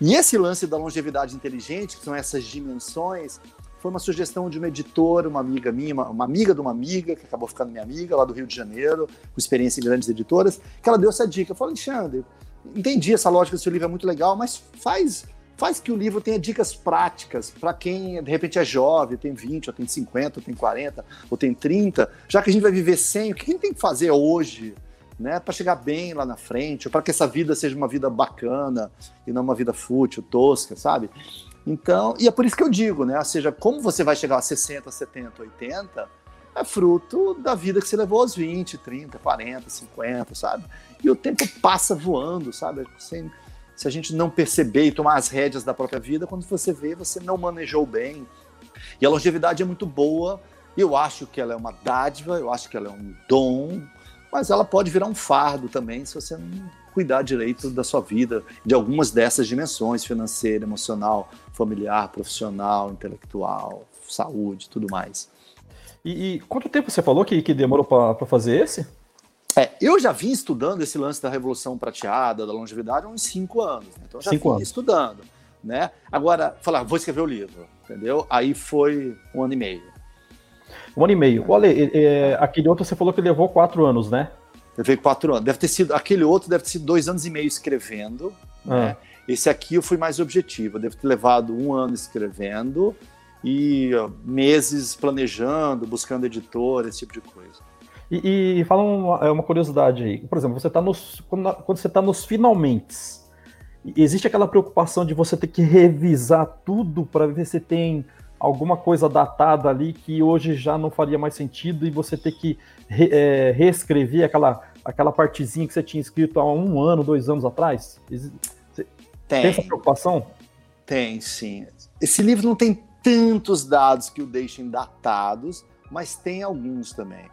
E esse lance da longevidade inteligente, que são essas dimensões, foi uma sugestão de uma editora, uma amiga minha, uma, uma, amiga de uma amiga, que acabou ficando minha amiga, lá do Rio de Janeiro, com experiência em grandes editoras, que ela deu essa dica. Falei, Alexandre, entendi essa lógica do seu livro, é muito legal, mas faz faz que o livro tenha dicas práticas para quem de repente é jovem, tem 20, ou tem 50, ou tem 40, ou tem 30, já que a gente vai viver sem, o que a gente tem que fazer hoje, né, para chegar bem lá na frente, ou para que essa vida seja uma vida bacana e não uma vida fútil, tosca, sabe? Então, e é por isso que eu digo, né? Ou seja, como você vai chegar a 60, 70, 80, é fruto da vida que você levou aos 20, 30, 40, 50, sabe? E o tempo passa voando, sabe? Sem, se a gente não perceber e tomar as rédeas da própria vida, quando você vê, você não manejou bem. E a longevidade é muito boa, eu acho que ela é uma dádiva, eu acho que ela é um dom, mas ela pode virar um fardo também se você não cuidar direito da sua vida, de algumas dessas dimensões, financeira, emocional, familiar, profissional, intelectual, saúde, tudo mais. E, e quanto tempo você falou que, que demorou para fazer esse? É, eu já vim estudando esse lance da revolução prateada, da longevidade, há uns cinco anos. Né? Então, eu já cinco vim anos. estudando. Né? Agora, falar, vou escrever o livro, entendeu? Aí foi um ano e meio. Um ano e meio. Olha, é, aquele outro você falou que levou quatro anos, né? Levei quatro anos. Deve ter sido. Aquele outro deve ter sido dois anos e meio escrevendo. Ah. Né? Esse aqui eu fui mais objetivo. Eu devo ter levado um ano escrevendo e meses planejando, buscando editor, esse tipo de coisa. E, e fala uma, é uma, curiosidade aí. Por exemplo, você tá nos, quando, quando você está nos finalmente, existe aquela preocupação de você ter que revisar tudo para ver se tem alguma coisa datada ali que hoje já não faria mais sentido e você ter que re, é, reescrever aquela, aquela partezinha que você tinha escrito há um ano, dois anos atrás? Tem. tem essa preocupação? Tem, sim. Esse livro não tem tantos dados que o deixem datados, mas tem alguns também.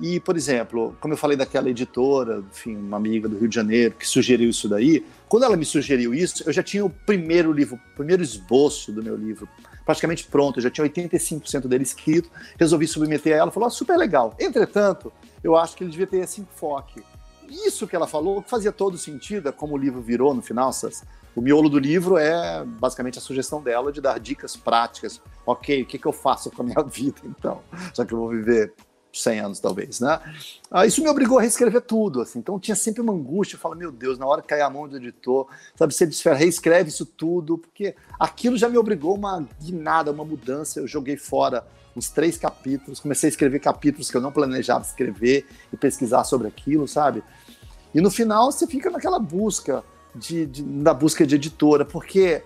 E, por exemplo, como eu falei daquela editora, enfim, uma amiga do Rio de Janeiro, que sugeriu isso daí, quando ela me sugeriu isso, eu já tinha o primeiro livro, o primeiro esboço do meu livro praticamente pronto, eu já tinha 85% dele escrito, resolvi submeter a ela, falou, ah, super legal. Entretanto, eu acho que ele devia ter esse enfoque. Isso que ela falou fazia todo sentido, é como o livro virou no final, o miolo do livro é basicamente a sugestão dela de dar dicas práticas. Ok, o que, que eu faço com a minha vida, então? Já que eu vou viver 100 anos, talvez, né? Ah, isso me obrigou a reescrever tudo, assim. Então tinha sempre uma angústia. Eu falo, meu Deus, na hora que cair a mão do editor, sabe, você reescreve isso tudo, porque aquilo já me obrigou uma guinada, uma mudança. Eu joguei fora uns três capítulos, comecei a escrever capítulos que eu não planejava escrever e pesquisar sobre aquilo, sabe? E no final você fica naquela busca de, de na busca de editora, porque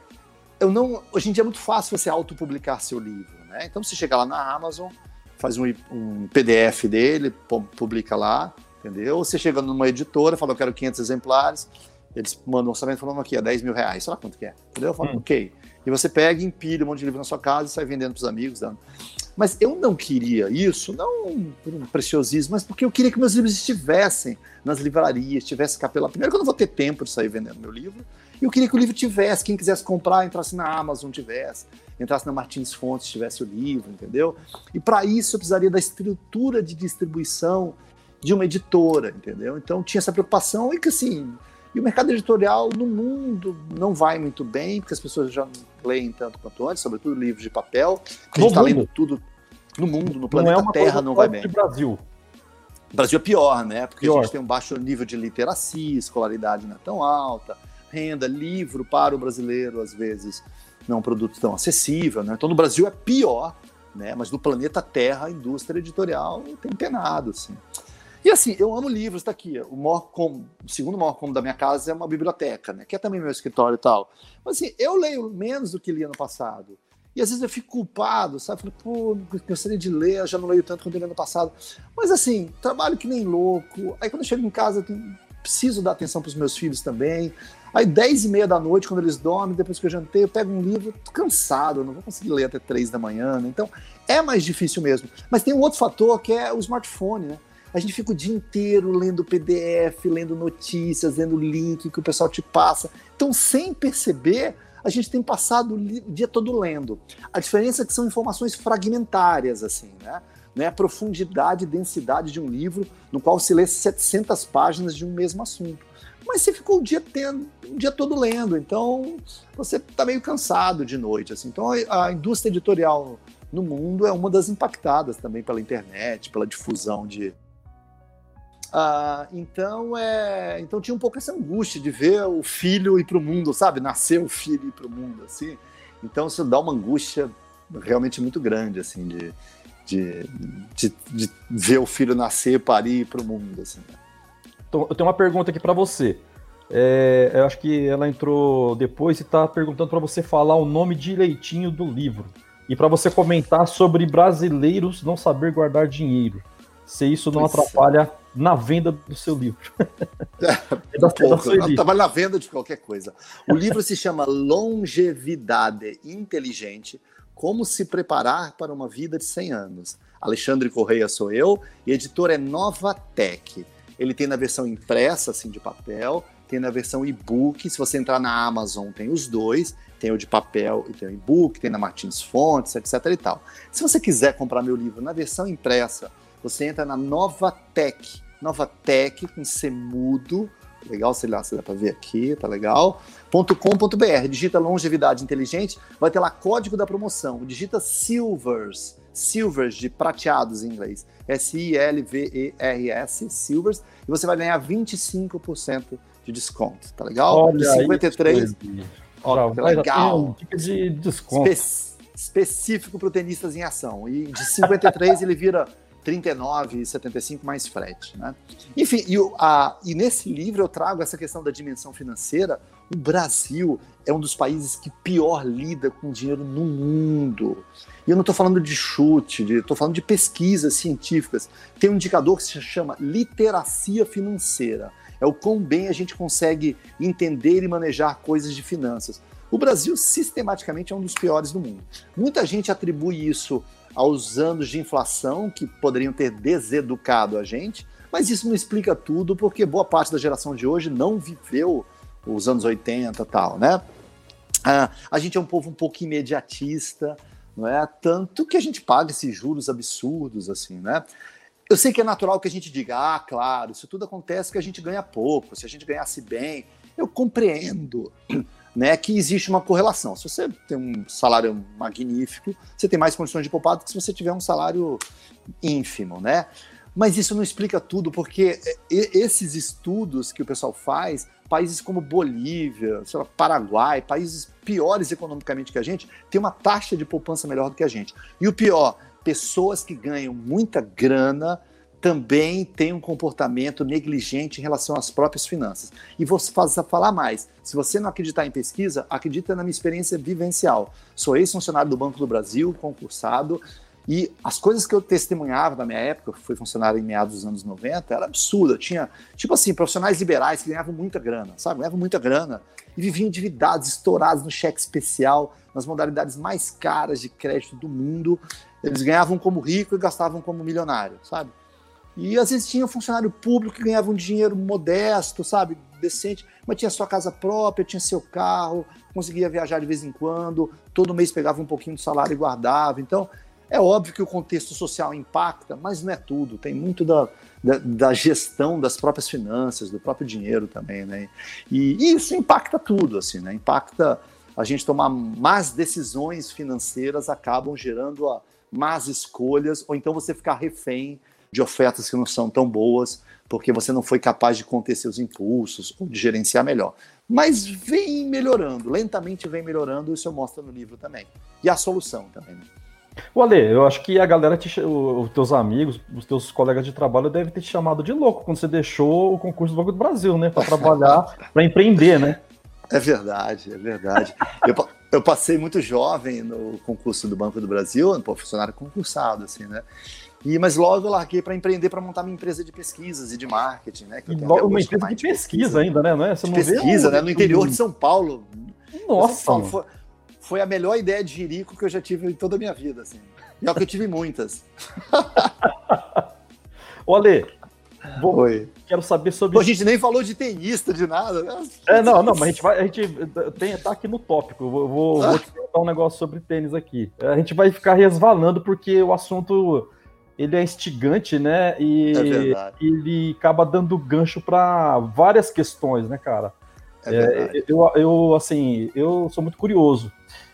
eu não. Hoje em dia é muito fácil você autopublicar seu livro, né? Então você chega lá na Amazon faz um, um PDF dele, publica lá, entendeu? Você chega numa editora, fala, eu quero 500 exemplares, eles mandam um orçamento falando aqui, é 10 mil reais, sei lá quanto que é, entendeu? Eu falo, hum. ok. E você pega, empilha um monte de livro na sua casa e sai vendendo para os amigos. Dando. Mas eu não queria isso, não por um preciosismo, mas porque eu queria que meus livros estivessem nas livrarias, estivesse capela. Primeiro que eu não vou ter tempo de sair vendendo meu livro, e eu queria que o livro tivesse, quem quisesse comprar, entrasse na Amazon, tivesse entrasse na Martins Fontes, tivesse o livro, entendeu? E para isso eu precisaria da estrutura de distribuição de uma editora, entendeu? Então tinha essa preocupação e que assim, e o mercado editorial no mundo não vai muito bem, porque as pessoas já não leem tanto quanto antes, sobretudo livros de papel, a gente está lendo tudo no mundo, no planeta não é Terra não vai bem. Brasil. O Brasil é pior, né? Porque pior. a gente tem um baixo nível de literacia, escolaridade não é tão alta, renda, livro para o brasileiro, às vezes, não é um produto tão acessível, né? Então no Brasil é pior, né? Mas no planeta Terra a indústria editorial tem penado, assim. E assim, eu amo livros, tá aqui. O, maior com, o segundo maior cômodo da minha casa é uma biblioteca, né? Que é também meu escritório e tal. Mas assim, eu leio menos do que li ano passado. E às vezes eu fico culpado, sabe? Falei, pô, gostaria de ler, eu já não leio tanto quanto eu li ano passado. Mas assim, trabalho que nem louco. Aí quando eu chego em casa, eu preciso dar atenção para os meus filhos também. Aí, 10 e meia da noite, quando eles dormem, depois que eu jantei, eu pego um livro, tô cansado, não vou conseguir ler até 3 da manhã, né? Então, é mais difícil mesmo. Mas tem um outro fator que é o smartphone, né? A gente fica o dia inteiro lendo PDF, lendo notícias, lendo link que o pessoal te passa. Então, sem perceber, a gente tem passado o dia todo lendo. A diferença é que são informações fragmentárias, assim, né? Não é a profundidade e densidade de um livro no qual se lê 700 páginas de um mesmo assunto mas você ficou o dia tendo, o dia todo lendo, então você está meio cansado de noite, assim. Então a, indústria editorial no mundo é uma das impactadas também pela internet, pela difusão de ah, então é, então tinha um pouco essa angústia de ver o filho ir para o mundo, sabe? Nascer o filho ir para o mundo, assim. Então isso dá uma angústia realmente muito grande, assim, de, de, de, de ver o filho nascer, parir e ir para o mundo, assim. Né? Então, eu tenho uma pergunta aqui para você. É, eu acho que ela entrou depois e está perguntando para você falar o nome direitinho do livro e para você comentar sobre brasileiros não saber guardar dinheiro. Se isso não pois é. atrapalha é. na venda do seu livro. É, da, pouco, trabalha na venda de qualquer coisa. O livro se chama Longevidade Inteligente: Como se preparar para uma vida de 100 anos. Alexandre Correia sou eu e editora é Nova Tech. Ele tem na versão impressa, assim, de papel, tem na versão e-book. Se você entrar na Amazon, tem os dois. Tem o de papel e tem o e-book, tem na Martins Fontes, etc e tal. Se você quiser comprar meu livro na versão impressa, você entra na Nova Tech. Nova Tech com semudo. Legal, sei lá, se dá para ver aqui, tá legal. .com.br, digita longevidade inteligente, vai ter lá código da promoção, digita Silvers, Silvers de prateados em inglês. S-I-L-V-E-R-S, Silvers, e você vai ganhar 25% de desconto, tá legal? Olha de 53. Ó, tá legal. Dica de desconto. Espe específico para o tenistas em ação. E de 53 ele vira 39,75 mais frete. Né? Enfim, e, a, e nesse livro eu trago essa questão da dimensão financeira. O Brasil é um dos países que pior lida com dinheiro no mundo. E eu não estou falando de chute, estou falando de pesquisas científicas. Tem um indicador que se chama literacia financeira. É o quão bem a gente consegue entender e manejar coisas de finanças. O Brasil, sistematicamente, é um dos piores do mundo. Muita gente atribui isso aos anos de inflação que poderiam ter deseducado a gente, mas isso não explica tudo, porque boa parte da geração de hoje não viveu os anos 80 e tal, né? Ah, a gente é um povo um pouco imediatista, não é? Tanto que a gente paga esses juros absurdos, assim, né? Eu sei que é natural que a gente diga, ah, claro, isso tudo acontece que a gente ganha pouco, se a gente ganhasse bem, eu compreendo, né, que existe uma correlação. Se você tem um salário magnífico, você tem mais condições de poupar do que se você tiver um salário ínfimo, né? Mas isso não explica tudo, porque esses estudos que o pessoal faz, países como Bolívia, lá, Paraguai, países piores economicamente que a gente, têm uma taxa de poupança melhor do que a gente. E o pior, pessoas que ganham muita grana também têm um comportamento negligente em relação às próprias finanças. E vou falar mais. Se você não acreditar em pesquisa, acredita na minha experiência vivencial. Sou ex-funcionário do Banco do Brasil, concursado, e as coisas que eu testemunhava na minha época, eu fui funcionário em meados dos anos 90, era absurda. Tinha, tipo assim, profissionais liberais que ganhavam muita grana, sabe? Ganhavam muita grana e viviam endividados, estourados no cheque especial, nas modalidades mais caras de crédito do mundo. Eles ganhavam como rico e gastavam como milionário, sabe? E às vezes tinha um funcionário público que ganhava um dinheiro modesto, sabe? Decente, mas tinha sua casa própria, tinha seu carro, conseguia viajar de vez em quando, todo mês pegava um pouquinho do salário e guardava. Então, é óbvio que o contexto social impacta, mas não é tudo. Tem muito da, da, da gestão das próprias finanças, do próprio dinheiro também, né? E, e, isso impacta tudo, assim, né? Impacta a gente tomar más decisões financeiras, acabam gerando a, más escolhas, ou então você ficar refém de ofertas que não são tão boas, porque você não foi capaz de conter seus impulsos ou de gerenciar melhor. Mas vem melhorando, lentamente vem melhorando, isso eu mostro no livro também. E a solução também. Né? O Ale, eu acho que a galera, te, os teus amigos, os teus colegas de trabalho devem ter te chamado de louco quando você deixou o concurso do Banco do Brasil, né? Para trabalhar, para empreender, né? É verdade, é verdade. eu, eu, passei muito jovem no concurso do Banco do Brasil, um funcionário concursado, assim, né? E, mas logo eu larguei para empreender, para montar minha empresa de pesquisas e de marketing, né? Que logo uma empresa de pesquisa, pesquisa, ainda, né? Não é? Você não pesquisa, né? No interior de São Paulo. Nossa! São Paulo, foi, a melhor ideia de jirico que eu já tive em toda a minha vida, assim. E é o que eu tive muitas. Olê, vou, Oi. quero saber sobre. Pô, a gente nem falou de tenista, de nada. Né? É, não, não, mas a gente vai. A gente tem, tá aqui no tópico. Eu vou, vou, vou te perguntar um negócio sobre tênis aqui. A gente vai ficar resvalando porque o assunto ele é instigante, né? E é ele acaba dando gancho para várias questões, né, cara? É é, eu, eu, assim, eu sou muito curioso.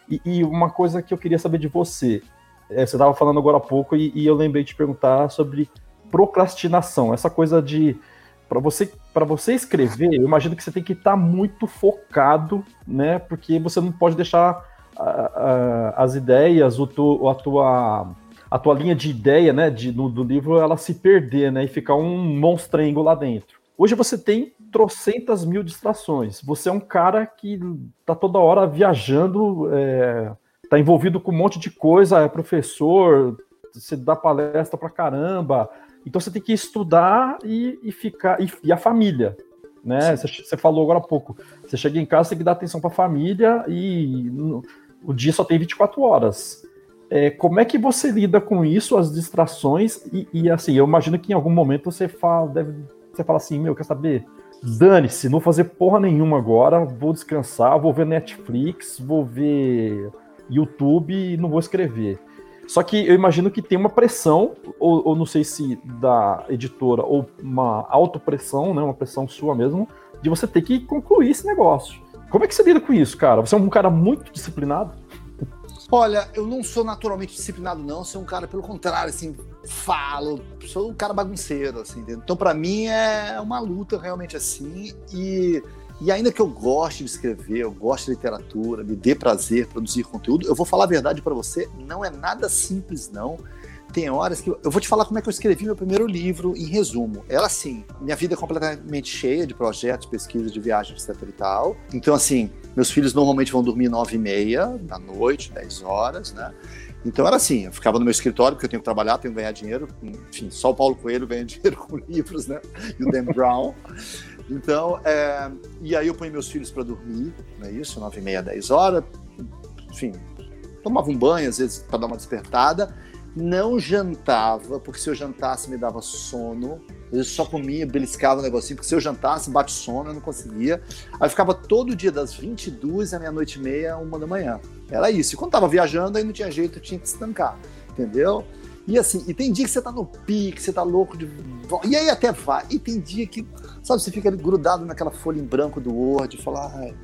E, e, uma coisa que eu queria saber de você, é, você estava falando agora há pouco e, e, eu lembrei de te perguntar sobre procrastinação, essa coisa de para você para você escrever, eu imagino que você tem que estar tá muito focado, né? Porque você não pode deixar a, a, as ideias, o tu, a tua a tua linha de ideia, né, de, no, do livro, ela se perder, né, e ficar um monstrengo lá dentro. Hoje você tem trocentas mil distrações. Você é um cara que tá toda hora viajando, é, tá envolvido com um monte de coisa, é professor, você dá palestra pra caramba. Então você tem que estudar e, e ficar. E, e, a família. Né? Você, você, falou agora há pouco. Você chega em casa, você tem que dar atenção para a família e no, o dia só tem 24 horas. É, como é que você lida com isso, as distrações? E, e, assim, eu imagino que em algum momento você fala, deve, você fala assim, meu, quer saber? dane-se, não vou fazer porra nenhuma agora, vou descansar, vou ver Netflix, vou ver YouTube e não vou escrever. Só que eu imagino que tem uma pressão, ou, ou não sei se da editora, ou uma autopressão, né, uma pressão sua mesmo, de você ter que concluir esse negócio. Como é que você lida com isso, cara? Você é um cara muito disciplinado? Olha, eu não sou naturalmente disciplinado, não. Sou um cara, pelo contrário, assim, falo, sou um cara bagunceiro, assim. Entendeu? Então, para mim, é uma luta realmente assim. E, e ainda que eu goste de escrever, eu goste de literatura, me dê prazer produzir conteúdo, eu vou falar a verdade para você, não é nada simples, não tem horas que. Eu, vou te falar como é que eu escrevi meu primeiro livro, em resumo. Ela, assim, minha vida é completamente cheia de projetos, pesquisas de viagens, etc e tal. Então, assim, meus filhos normalmente vão dormir nove e meia da noite, dez horas, né? Então era assim, eu ficava no meu escritório, porque eu tenho que trabalhar, tenho que ganhar dinheiro. Enfim, só o Paulo Coelho ganha dinheiro com livros, né? E o Dan Brown. Então, é... e aí eu ponho meus filhos para dormir, não é isso? Nove e meia, dez horas. Enfim, tomava um banho, às vezes, para dar uma despertada. Não jantava, porque se eu jantasse me dava sono. Eu só comia, beliscava o um negocinho, porque se eu jantasse, bate sono, eu não conseguia. Aí ficava todo dia das 22 à meia-noite e meia, uma da manhã. Era isso. E quando tava viajando, aí não tinha jeito, tinha que estancar, entendeu? E assim, e tem dia que você tá no pique, você tá louco de. E aí até vai. E tem dia que, sabe, você fica grudado naquela folha em branco do Word e fala, ah,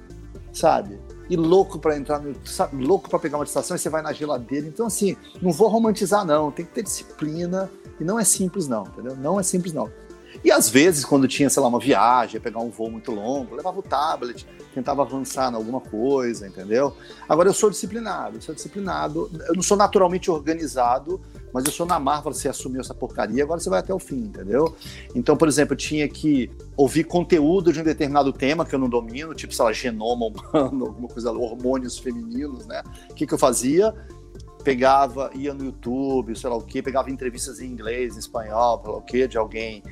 sabe? E louco para entrar no. Sabe, louco para pegar uma distração e você vai na geladeira. Então, assim, não vou romantizar, não. Tem que ter disciplina. E não é simples, não, entendeu? Não é simples, não. E às vezes, quando tinha, sei lá, uma viagem, pegar um voo muito longo, levava o tablet, tentava avançar em alguma coisa, entendeu? Agora eu sou disciplinado, sou disciplinado. Eu não sou naturalmente organizado, mas eu sou na Marvel, você assumiu essa porcaria, agora você vai até o fim, entendeu? Então, por exemplo, eu tinha que ouvir conteúdo de um determinado tema que eu não domino, tipo, sei lá, genoma humano, alguma coisa, hormônios femininos, né? O que, que eu fazia? Pegava, ia no YouTube, sei lá o quê, pegava entrevistas em inglês, em espanhol, sei lá o quê, de alguém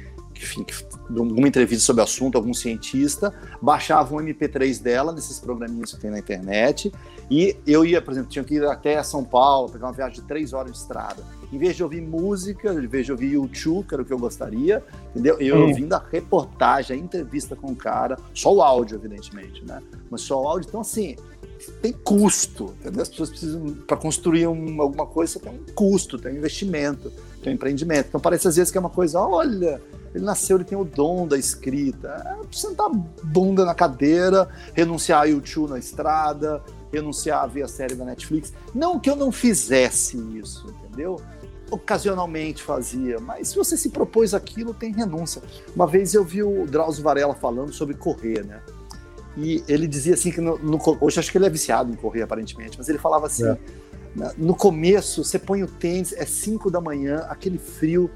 enfim, alguma entrevista sobre o assunto, algum cientista, baixava um MP3 dela nesses programinhas que tem na internet, e eu ia, por exemplo, tinha que ir até São Paulo, pegar uma viagem de três horas de estrada. Em vez de ouvir música, em vez de ouvir YouTube, que era o que eu gostaria, entendeu? Eu hum. ouvindo a reportagem, a entrevista com o cara, só o áudio, evidentemente, né? Mas só o áudio, então assim, tem custo, entendeu? As pessoas precisam, para construir um, alguma coisa, tem um custo, tem um investimento, tem um empreendimento. Então parece às vezes que é uma coisa, olha, ele nasceu, ele tem o dom da escrita. É sentar bunda na cadeira, renunciar a YouTube na estrada, renunciar a ver a série da Netflix. Não que eu não fizesse isso, entendeu? Ocasionalmente fazia, mas se você se propôs aquilo, tem renúncia. Uma vez eu vi o Drauzio Varela falando sobre correr, né? E ele dizia assim que no, no, hoje acho que ele é viciado em correr aparentemente, mas ele falava assim: é. no começo você põe o tênis, é 5 da manhã, aquele frio,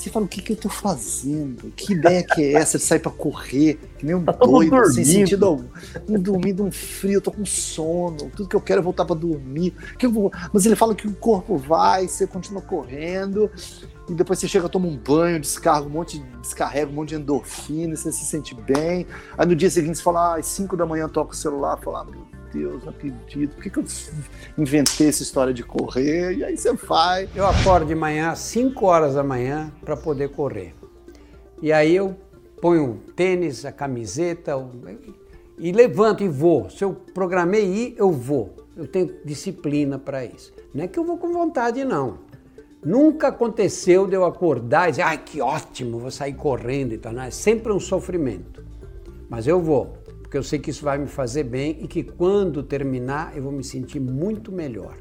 você fala, o que, que eu tô fazendo? Que ideia que é essa de sair pra correr? Que nem um tá doido, sem sentido algum. Um dormindo, um frio, eu tô com sono. Tudo que eu quero é voltar pra dormir. Que eu vou... Mas ele fala que o corpo vai, você continua correndo, e depois você chega, toma um banho, descarga um monte, descarrega um monte de endorfina, você se sente bem. Aí no dia seguinte você fala, ah, às 5 da manhã toca o celular, fala, ah, meu Deus, não acredito, por que, que eu inventei essa história de correr? E aí você vai. Eu acordo de manhã, 5 horas da manhã, para poder correr. E aí eu ponho o tênis, a camiseta e levanto e vou. Se eu programei ir, eu vou. Eu tenho disciplina para isso. Não é que eu vou com vontade, não. Nunca aconteceu de eu acordar e dizer, ai, que ótimo, vou sair correndo e tal. Não, é sempre um sofrimento. Mas eu vou porque eu sei que isso vai me fazer bem e que quando terminar eu vou me sentir muito melhor.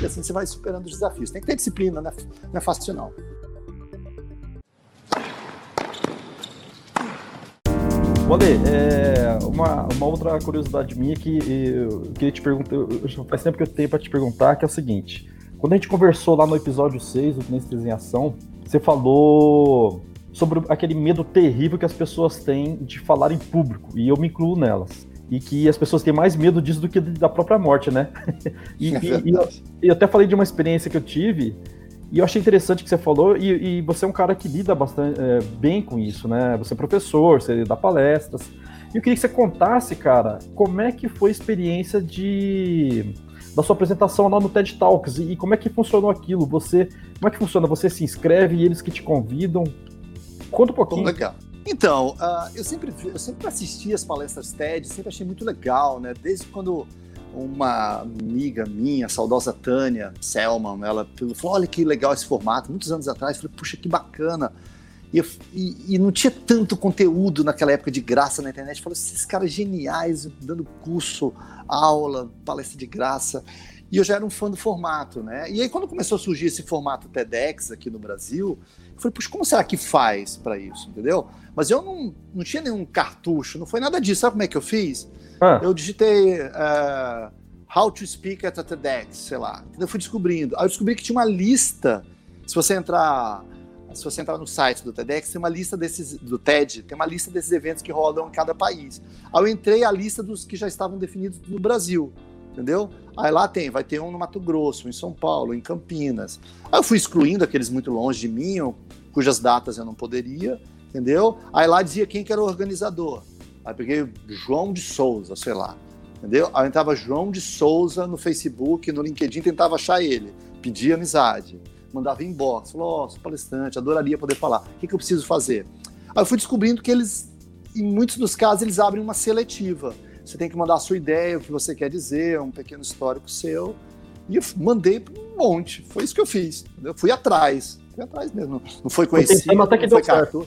E assim você vai superando os desafios. Tem que ter disciplina, né? não é fácil não. Wale, é, uma, uma outra curiosidade minha que eu queria te perguntar, faz tempo que eu tenho para te perguntar, que é o seguinte. Quando a gente conversou lá no episódio 6 do Kinestes em Ação, você falou sobre aquele medo terrível que as pessoas têm de falar em público, e eu me incluo nelas. E que as pessoas têm mais medo disso do que da própria morte, né? e, é e, e eu, eu, até falei de uma experiência que eu tive, e eu achei interessante que você falou, e, e você é um cara que lida bastante é, bem com isso, né? Você é professor, você dá palestras. E eu queria que você contasse, cara, como é que foi a experiência de da sua apresentação lá no TED Talks e como é que funcionou aquilo? Você, como é que funciona? Você se inscreve e eles que te convidam? Conta um pouquinho. Legal. Então, uh, eu, sempre, eu sempre assisti as palestras TED, sempre achei muito legal, né? Desde quando uma amiga minha, a saudosa Tânia Selman, ela falou: olha que legal esse formato, muitos anos atrás, eu falei, puxa, que bacana. E, eu, e, e, não tinha tanto conteúdo naquela época de graça na internet. Falei, esses caras geniais, dando curso, aula, palestra de graça. E eu já era um fã do formato, né? E aí, quando começou a surgir esse formato TEDx aqui no Brasil, eu falei, puxa, como será que faz para isso, entendeu? Mas eu não, não tinha nenhum cartucho, não foi nada disso. Sabe como é que eu fiz? Ah. Eu digitei uh, How to Speak at a TEDx, sei lá. Eu fui descobrindo. Aí eu descobri que tinha uma lista. Se você entrar se você entrar no site do TEDx, tem uma lista desses, do TED, tem uma lista desses eventos que rodam em cada país. Aí eu entrei a lista dos que já estavam definidos no Brasil entendeu? Aí lá tem, vai ter um no Mato Grosso, em São Paulo, em Campinas. Aí eu fui excluindo aqueles muito longe de mim, cujas datas eu não poderia, entendeu? Aí lá dizia quem que era o organizador. Aí peguei João de Souza, sei lá, entendeu? Aí entrava João de Souza no Facebook, no LinkedIn, tentava achar ele, pedia amizade. mandava inbox, falou, oh, sou palestrante, adoraria poder falar. O que, que eu preciso fazer? Aí eu fui descobrindo que eles, em muitos dos casos, eles abrem uma seletiva. Você tem que mandar a sua ideia, o que você quer dizer, um pequeno histórico seu. E eu mandei um monte. Foi isso que eu fiz. Eu fui atrás. Fui atrás mesmo. Não foi conhecido, até que não foi cartão.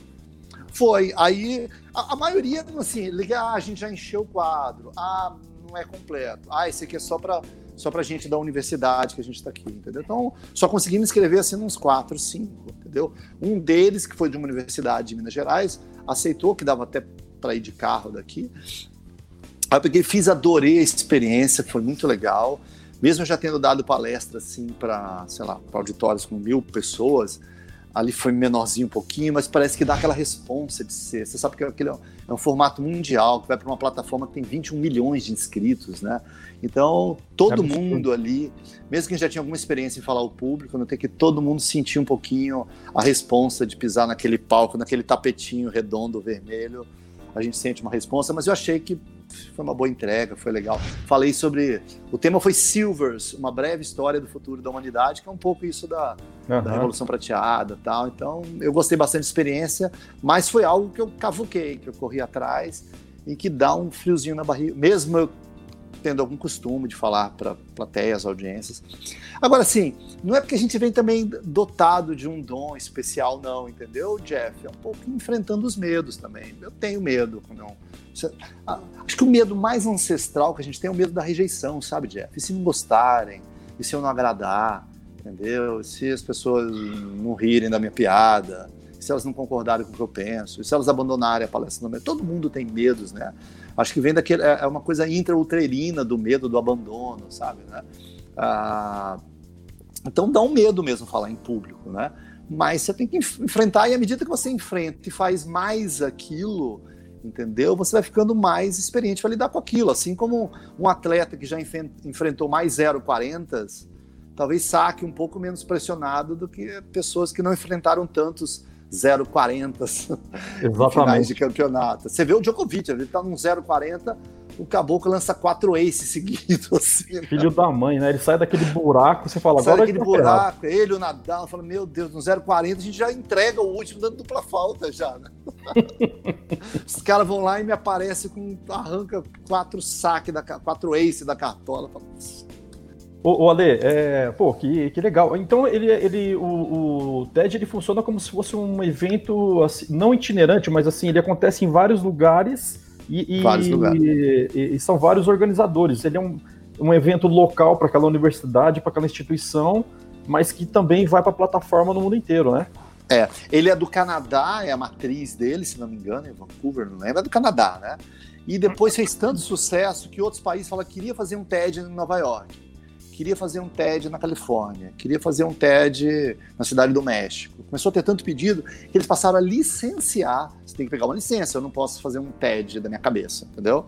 Foi. Aí, a, a, maioria, assim, liga, ah, a gente já encheu o quadro. Ah, não é completo. Ah, esse aqui é só para só pra gente da universidade que a gente está aqui, entendeu? Então, só conseguimos escrever assim uns quatro, cinco, entendeu? Um deles, que foi de uma universidade de Minas Gerais, aceitou que dava até para ir de carro daqui. Aí eu peguei, fiz, adorei a experiência, foi muito legal. Mesmo já tendo dado palestra assim para, sei lá, para auditórios com mil pessoas, ali foi menorzinho um pouquinho, mas parece que dá aquela responsa de ser. Você sabe que aquele é, é um formato mundial, que vai para uma plataforma que tem 21 milhões de inscritos, né? Então, todo é mundo ali, mesmo que já tinha alguma experiência em falar ao público, não tem que todo mundo sentir um pouquinho a responsa de pisar naquele palco, naquele tapetinho redondo vermelho. A gente sente uma responsa, mas eu achei que foi uma boa entrega, foi legal. Falei sobre. O tema foi Silvers, uma breve história do futuro da humanidade, que é um pouco isso da, uhum. da Revolução Prateada tal. Então, eu gostei bastante da experiência, mas foi algo que eu cavuquei, que eu corri atrás e que dá um friozinho na barriga. Mesmo eu tendo algum costume de falar para plateias, audiências. Agora, sim, não é porque a gente vem também dotado de um dom especial, não, entendeu, Jeff? É um pouco enfrentando os medos também. Eu tenho medo. Não. Acho que o medo mais ancestral que a gente tem é o medo da rejeição, sabe, Jeff? E se não gostarem? E se eu não agradar? Entendeu? E se as pessoas não rirem da minha piada? se elas não concordarem com o que eu penso? E se elas abandonarem a palestra? Todo mundo tem medos, né? Acho que vem daquele. É, é uma coisa intrauterina do medo do abandono, sabe? Né? Ah, então dá um medo mesmo falar em público, né? Mas você tem que enfrentar, e à medida que você enfrenta e faz mais aquilo, entendeu? Você vai ficando mais experiente para lidar com aquilo. Assim como um atleta que já enfrentou mais 0,40, talvez saque um pouco menos pressionado do que pessoas que não enfrentaram tantos 0,40 finais de campeonato. Você vê o Djokovic, ele tá num 0,40, o Caboclo lança quatro aces seguidos. Assim, né? Filho né? da mãe, né? Ele sai daquele buraco, você fala, sai agora daquele buraco, ele, o Nadal, fala, meu Deus, no 0,40 a gente já entrega o último dando dupla falta já, né? Os caras vão lá e me aparecem com, arranca quatro saques, da, quatro aces da cartola. Fala, Ô, ô Ale, é, pô, que, que legal. Então ele, ele o, o TED ele funciona como se fosse um evento assim, não itinerante, mas assim ele acontece em vários lugares e, vários e, lugares. E, e, são vários organizadores. Ele é um, um evento local para aquela universidade, para aquela instituição, mas que também vai para a plataforma no mundo inteiro, né? É, ele é do Canadá, é a matriz dele, se não me engano, em Vancouver, não lembro, é do Canadá, né? E depois fez tanto sucesso que outros países falaram que queria fazer um TED em Nova York queria fazer um TED na Califórnia, queria fazer um TED na Cidade do México. Começou a ter tanto pedido que eles passaram a licenciar. Você tem que pegar uma licença, eu não posso fazer um TED da minha cabeça, entendeu?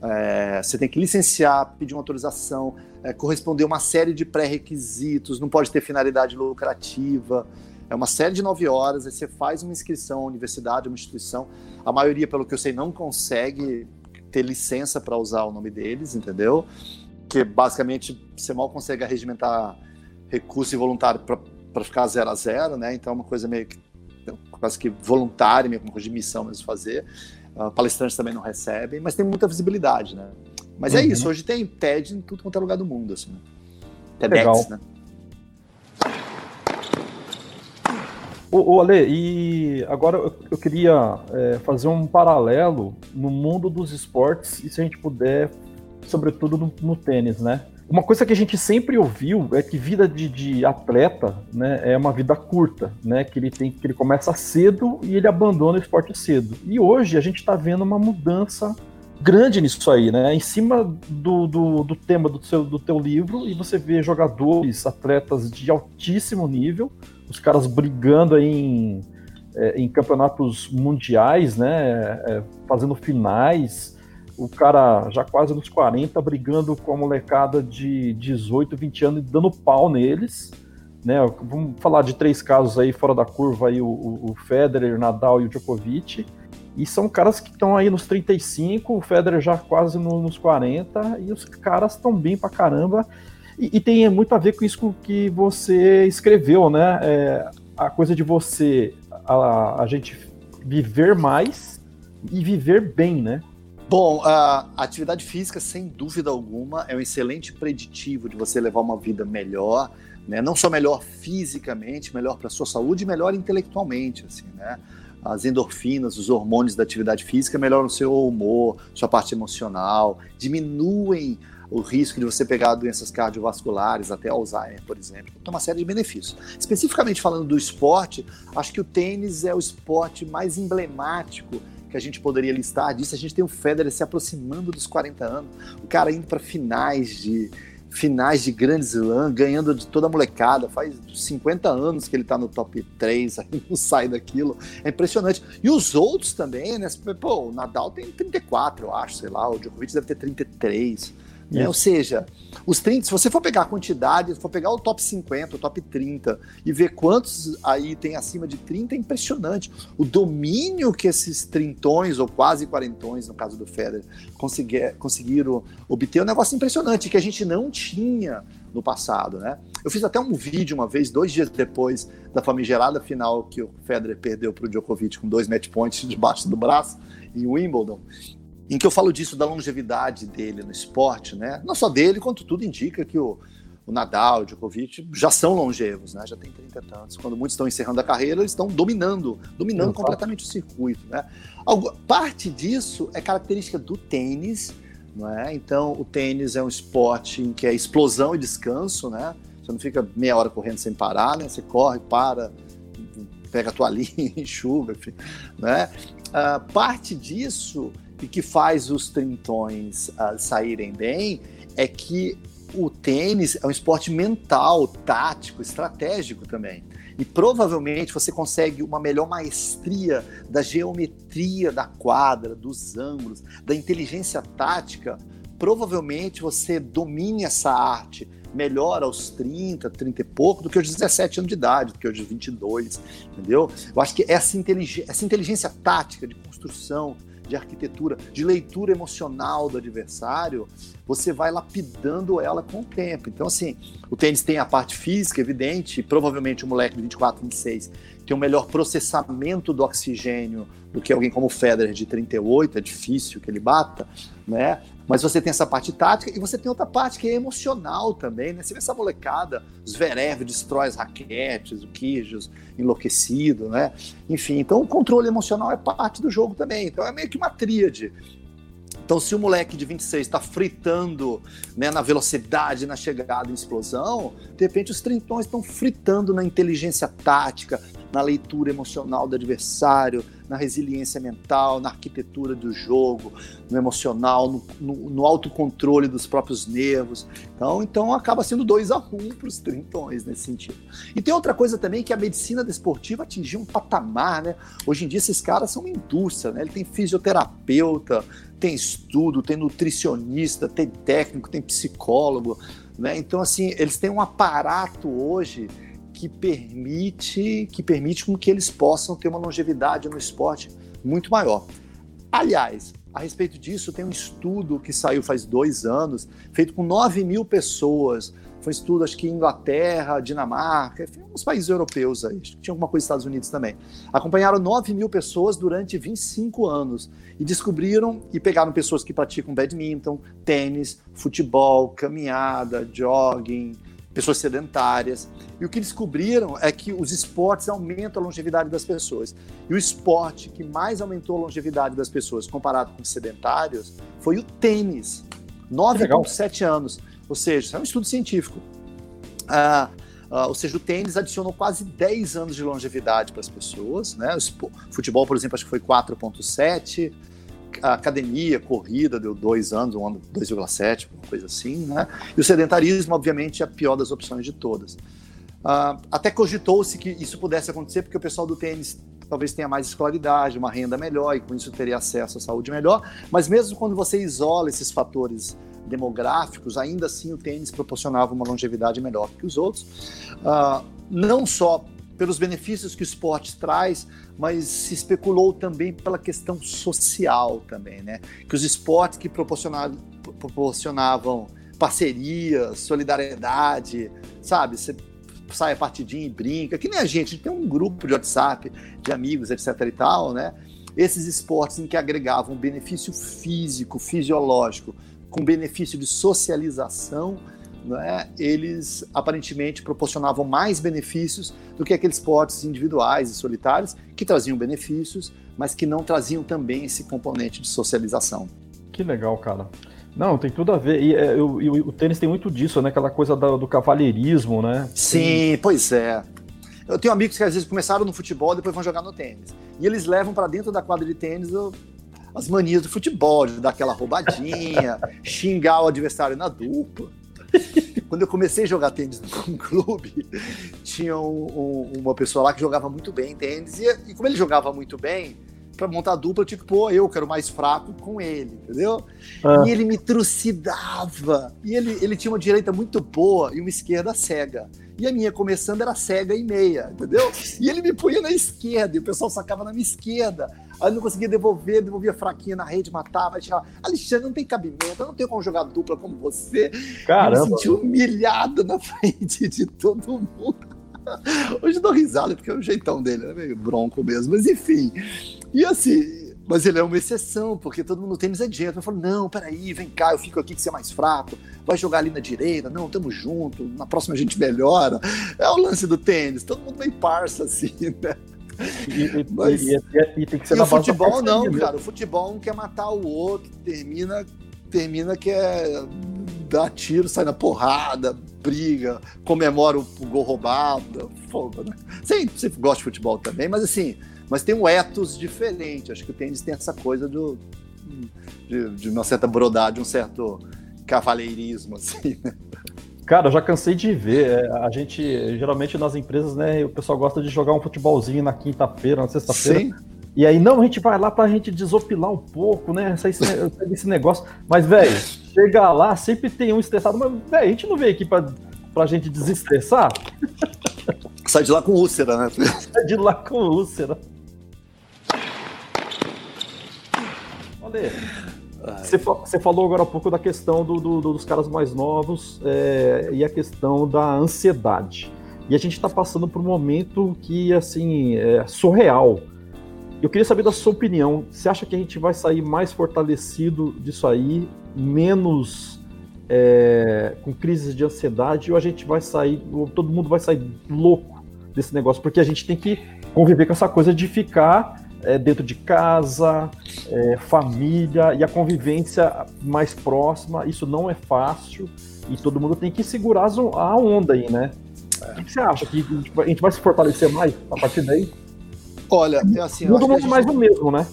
É, você tem que licenciar, pedir uma autorização, é, corresponder uma série de pré-requisitos, não pode ter finalidade lucrativa. É uma série de nove horas, aí você faz uma inscrição à universidade, uma instituição. A maioria, pelo que eu sei, não consegue ter licença para usar o nome deles, entendeu? Que basicamente você mal consegue arregimentar recurso involuntário para ficar zero a zero, né? Então é uma coisa meio que quase que voluntária, meio uma coisa de missão mesmo fazer. Uh, palestrantes também não recebem, mas tem muita visibilidade, né? Mas é uhum. é isso, hoje tem TED em tudo quanto é lugar do mundo, assim. Né? TEDx, Legal. né? Ô, ô Ale, e agora eu, eu queria é, fazer um paralelo no mundo dos esportes e se a gente puder sobretudo no, no tênis, né? Uma coisa que a gente sempre ouviu é que vida de, de, atleta né, é uma vida curta, né? Que ele tem que ele começa cedo e ele abandona o esporte cedo. E hoje a gente está vendo uma mudança grande nisso aí, né? Em cima do, do, do, tema do, seu, do teu livro, e você vê jogadores, atletas de altíssimo nível, os caras brigando aí em, é, em campeonatos mundiais, né? É, fazendo finais o cara já quase nos 40, brigando com a molecada de 18, 20 anos e dando pau neles. Né? Vamos falar de três casos aí fora da curva, aí, o, o Federer, Nadal e o Djokovic. E são caras que estão aí nos 35, o Federer já quase no, nos 40, e os caras estão bem pra caramba. E, e, tem muito a ver com isso que você escreveu, né? É, a coisa de você, a, a gente viver mais e viver bem, né? Bom, a atividade física, sem dúvida alguma, é um excelente preditivo de você levar uma vida melhor, né? não só melhor fisicamente, melhor para a sua saúde, melhor intelectualmente, assim, né? As endorfinas, os hormônios da atividade física melhoram o seu humor, sua parte emocional, diminuem o risco de você pegar doenças cardiovasculares, até Alzheimer, por exemplo. Tem uma série de benefícios. Especificamente falando do esporte, acho que o tênis é o esporte mais emblemático que a gente poderia listar disso. A gente tem o Federer se aproximando dos 40 anos, o cara indo para finais de finais de Grand Slam, ganhando de toda a molecada. Faz 50 anos que ele está no top 3, aí não sai daquilo. É impressionante. E os outros também, né? Pô, o Nadal tem 34, eu acho, sei lá, o Djokovic deve ter 33. Né? Ou seja, os 30, se você for pegar a quantidade, se for pegar o top 50, o top 30 e ver quantos aí tem acima de 30, é impressionante. O domínio que esses trintões, ou quase quarentões, no caso do Federer, conseguir, conseguiram obter é um negócio impressionante, que a gente não tinha no passado, né? Eu fiz até um vídeo uma vez, dois dias depois da famigerada final que o Federer perdeu para o Djokovic com dois match points debaixo do braço em Wimbledon, em que eu falo disso da longevidade dele no esporte, né? Não só dele, quanto tudo indica que o, o Nadal, o Djokovic já são longevos, né? Já tem 30 e tantos. Quando muitos estão encerrando a carreira, eles estão dominando, dominando completamente o circuito, né? Algo, parte disso é característica do tênis, não é? Então, o tênis é um esporte em que é explosão e descanso, né? Você não fica meia hora correndo sem parar, né? Você corre, para, pega a toalhinha, enxuga, enfim, né? Uh, parte disso e que faz os trintões uh, saírem bem é que o tênis é um esporte mental, tático, estratégico também. E provavelmente você consegue uma melhor maestria da geometria da quadra, dos ângulos, da inteligência tática. Provavelmente você domine essa arte melhor aos 30, 30 e pouco do que aos 17 anos de idade, do que aos 22, entendeu? Eu acho que essa inteligência, essa inteligência tática de construção, de arquitetura, de leitura emocional do adversário, você vai lapidando ela com o tempo. Então, assim, o tênis tem a parte física, evidente, provavelmente o moleque de 24, 26 tem um melhor processamento do oxigênio do que alguém como o Federer de 38, é difícil que ele bata, né? Mas você tem essa parte tática e você tem outra parte que é emocional também, né? Você vê essa molecada, os Verev destrói as raquetes, o Quijos enlouquecido, né? Enfim, então o controle emocional é parte do jogo também. Então é meio que uma tríade. Então, se o moleque de 26 está fritando né, na velocidade, na chegada em explosão, de repente os trintões estão fritando na inteligência tática, na leitura emocional do adversário, na resiliência mental, na arquitetura do jogo, no emocional, no, no, no autocontrole dos próprios nervos. Então, então acaba sendo 2 a 1 um para os trintões nesse sentido. E tem outra coisa também que a medicina desportiva atingiu um patamar, né? Hoje em dia esses caras são uma indústria, né? Ele tem fisioterapeuta, tem estudo, tem nutricionista, tem técnico, tem psicólogo, né? Então assim, eles têm um aparato hoje que permite que permite com que eles possam ter uma longevidade no esporte muito maior. Aliás, a respeito disso, tem um estudo que saiu faz dois anos, feito com 9 mil pessoas. Foi um estudo, acho que Inglaterra, Dinamarca, uns países europeus aí, tinha alguma coisa nos Estados Unidos também. Acompanharam 9 mil pessoas durante 25 anos e descobriram e pegaram pessoas que praticam badminton, tênis, futebol, caminhada, jogging, pessoas sedentárias. E o que descobriram é que os esportes aumentam a longevidade das pessoas. E o esporte que mais aumentou a longevidade das pessoas comparado com os sedentários foi o tênis. 9,7 anos. Ou seja, é um estudo científico. Ah, ah, ou seja, o tênis adicionou quase 10 anos de longevidade para as pessoas. Né? O futebol, por exemplo, acho que foi 4,7 a academia, corrida, deu dois anos, um ano 2,7, uma coisa assim, né? E o sedentarismo, obviamente, é a pior das opções de todas. Uh, até cogitou-se que isso pudesse acontecer porque o pessoal do tênis talvez tenha mais escolaridade, uma renda melhor e com isso teria acesso à saúde melhor. Mas mesmo quando você isola esses fatores demográficos, ainda assim o tênis proporcionava uma longevidade melhor que os outros. Uh, não só pelos benefícios que o esporte traz, mas se especulou também pela questão social também, né? Que os esportes que proporcionavam, proporcionavam parceria, solidariedade, sabe? Você sai a partidinha e brinca, que nem a gente, a gente tem um grupo de WhatsApp de amigos, etc e tal, né? Esses esportes em que agregavam benefício físico, fisiológico, com benefício de socialização, né, eles aparentemente proporcionavam mais benefícios do que aqueles esportes individuais e solitários, que traziam benefícios, mas que não traziam também esse componente de socialização. Que legal, cara. Não, tem tudo a ver. E, é, eu, eu, o tênis tem muito disso, né? Aquela coisa do, do cavalheirismo, né? Sim, pois é. Eu tenho amigos que às vezes começaram no futebol e depois vão jogar no tênis. E eles levam para dentro da quadra de tênis as manias do futebol, de dar aquela roubadinha, xingar o adversário na dupla. Quando eu comecei a jogar tênis num clube, tinha um, um, uma pessoa lá que jogava muito bem tênis, e, e como ele jogava muito bem, para montar a dupla, eu tinha que pôr eu, que era o mais fraco, com ele, entendeu? Ah. E ele me trucidava. E ele, ele tinha uma direita muito boa e uma esquerda cega. E a minha começando era cega e meia, entendeu? E ele me punha na esquerda, e o pessoal sacava na minha esquerda. Aí não conseguia devolver, devolvia fraquinha na rede, matava, tirava. Alexandre, não tem cabimento, eu não tenho como jogar dupla como você. Caramba. Eu me senti humilhado na frente de todo mundo. Hoje eu dou risada, porque é o jeitão dele, é meio bronco mesmo, mas enfim. E assim, mas ele é uma exceção, porque todo mundo no tênis é direto. Eu falo, não, peraí, vem cá, eu fico aqui que você é mais fraco, vai jogar ali na direita, não, tamo junto, na próxima a gente melhora. É o lance do tênis, todo mundo meio parça, assim, né? E, Mas, e, e, e, tem que ser e o futebol não, mesmo. cara. O futebol não quer matar o outro, termina, termina que é dar tiro, sai na porrada, briga, comemora o, o gol roubado, fogo, né? Sim, você gosta de futebol também, mas assim, mas tem um ethos diferente. Acho que o tênis tem essa coisa do, de, de uma certa brodade, um certo cavaleirismo, assim, né? Cara, eu já cansei de ver. É, a gente, geralmente nas empresas, né, o pessoal gosta de jogar um futebolzinho na quinta-feira, na sexta-feira. E aí, não, a gente vai lá pra gente desopilar um pouco, né? Esse, esse negócio. Mas, velho, chegar lá, sempre tem um estressado. Mas, velho, a gente não veio aqui pra, pra gente desestressar? Sai de lá com úlcera, né? Sai de lá com úlcera. Olha você, você falou agora há pouco da questão do, do, dos caras mais novos é, e a questão da ansiedade. E a gente está passando por um momento que, assim, é surreal. Eu queria saber da sua opinião. Você acha que a gente vai sair mais fortalecido disso aí, menos é, com crises de ansiedade, ou a gente vai sair, todo mundo vai sair louco desse negócio? Porque a gente tem que conviver com essa coisa de ficar é, dentro de casa, é, família e a convivência mais próxima. Isso não é fácil e todo mundo tem que segurar a onda aí, né? O que você acha? Que a gente vai se fortalecer mais a partir daí? Olha, é assim. Todo mundo mais do mesmo, né?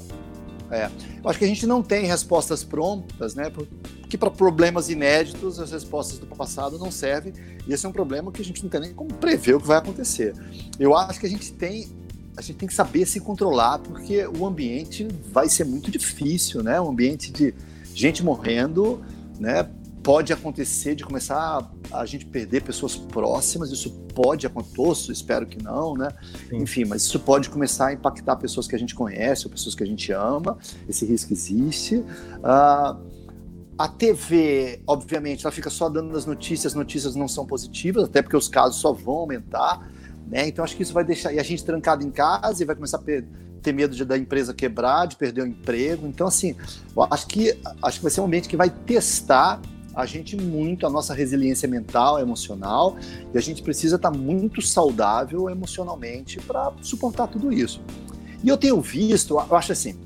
É. Eu acho que a gente não tem respostas prontas, né? Porque para problemas inéditos, as respostas do passado não servem. E esse é um problema que a gente não tem nem como prever o que vai acontecer. Eu acho que a gente tem a gente tem que saber se controlar, porque o ambiente vai ser muito difícil, né? Um ambiente de gente morrendo, né? Pode acontecer de começar a, a gente perder pessoas próximas, isso pode acontecer, espero que não, né? Sim. Enfim, mas isso pode começar a impactar pessoas que a gente conhece ou pessoas que a gente ama, esse risco existe. Uh, a TV, obviamente, ela fica só dando as notícias, as notícias não são positivas, até porque os casos só vão aumentar. Né? Então acho que isso vai deixar e a gente trancado em casa e vai começar a ter medo de da empresa quebrar, de perder o emprego. Então assim, acho que acho que vai ser um ambiente que vai testar a gente muito a nossa resiliência mental, emocional, e a gente precisa estar muito saudável emocionalmente para suportar tudo isso. E eu tenho visto, eu acho assim,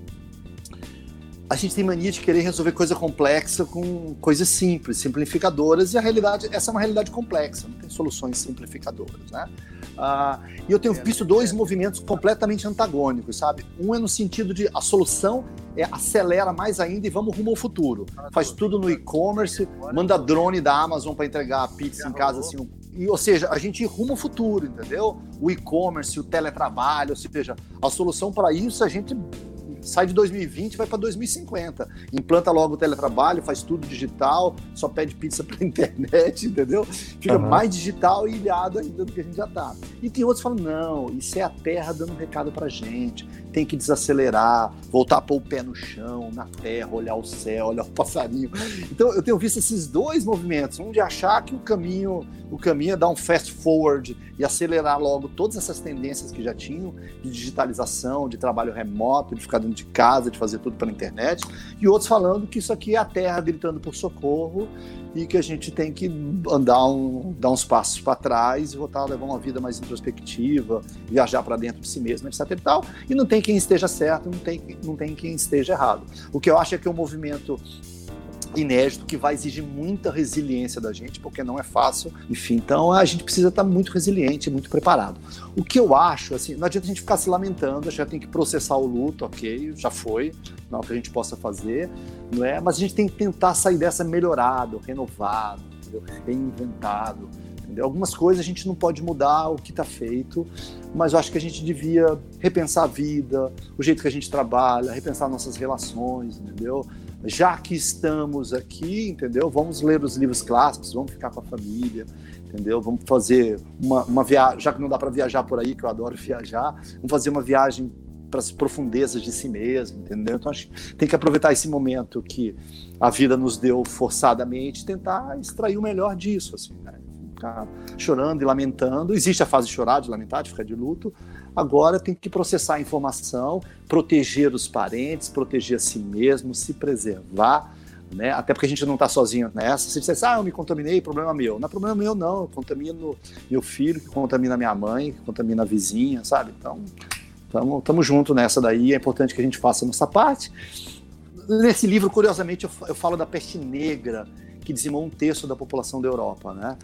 a gente tem mania de querer resolver coisa complexa com coisas simples, simplificadoras, e a realidade, essa é uma realidade complexa, não tem soluções simplificadoras, né? Ah, e eu tenho visto dois movimentos completamente antagônicos, sabe? Um é no sentido de a solução é acelera mais ainda e vamos rumo ao futuro. Faz tudo no e-commerce, manda drone da Amazon para entregar a pizza em casa assim. E, ou seja, a gente rumo ao futuro, entendeu? O e-commerce, o teletrabalho, ou seja, a solução para isso a gente sai de 2020 vai para 2050. Implanta logo o teletrabalho, faz tudo digital, só pede pizza pela internet, entendeu? Fica uhum. mais digital e ilhado ainda do que a gente já está. E tem outros que falam: não, isso é a terra dando um recado para gente, tem que desacelerar, voltar a pôr o pé no chão, na terra, olhar o céu, olhar o passarinho. Então eu tenho visto esses dois movimentos, um de achar que o caminho, o caminho é dar um fast forward e acelerar logo todas essas tendências que já tinham de digitalização, de trabalho remoto, de ficar dentro de casa, de fazer tudo pela internet, e outros falando que isso aqui é a terra gritando por socorro e que a gente tem que andar um, dar uns passos para trás e voltar a levar uma vida mais introspectiva, viajar para dentro de si mesmo, etc e tal. E não tem quem esteja certo, não tem, não tem quem esteja errado. O que eu acho é que o movimento inédito que vai exigir muita resiliência da gente, porque não é fácil. Enfim, então a gente precisa estar muito resiliente, muito preparado. O que eu acho, assim, não adianta a gente ficar se lamentando, a gente tem que processar o luto, ok, já foi, não é o que a gente possa fazer, não é? Mas a gente tem que tentar sair dessa melhorado, renovado, reinventado. Algumas coisas a gente não pode mudar o que está feito, mas eu acho que a gente devia repensar a vida, o jeito que a gente trabalha, repensar nossas relações, entendeu? Já que estamos aqui, entendeu? Vamos ler os livros clássicos, vamos ficar com a família, entendeu? Vamos fazer uma, uma viagem, já que não dá para viajar por aí, que eu adoro viajar, vamos fazer uma viagem para as profundezas de si mesmo, entendeu? Então acho que tem que aproveitar esse momento que a vida nos deu forçadamente, tentar extrair o melhor disso, assim, né? Ficar chorando e lamentando. Existe a fase de chorar, de lamentar, de ficar de luto, Agora tem que processar a informação, proteger os parentes, proteger a si mesmo, se preservar, né? Até porque a gente não está sozinho nessa. Se dissesse, ah, eu me contaminei, problema meu. Não é problema meu, não. Eu contamino meu filho, que contamina minha mãe, que contamina a vizinha, sabe? Então, estamos juntos nessa daí. É importante que a gente faça a nossa parte. Nesse livro, curiosamente, eu, eu falo da peste negra que dizimou um terço da população da Europa, né?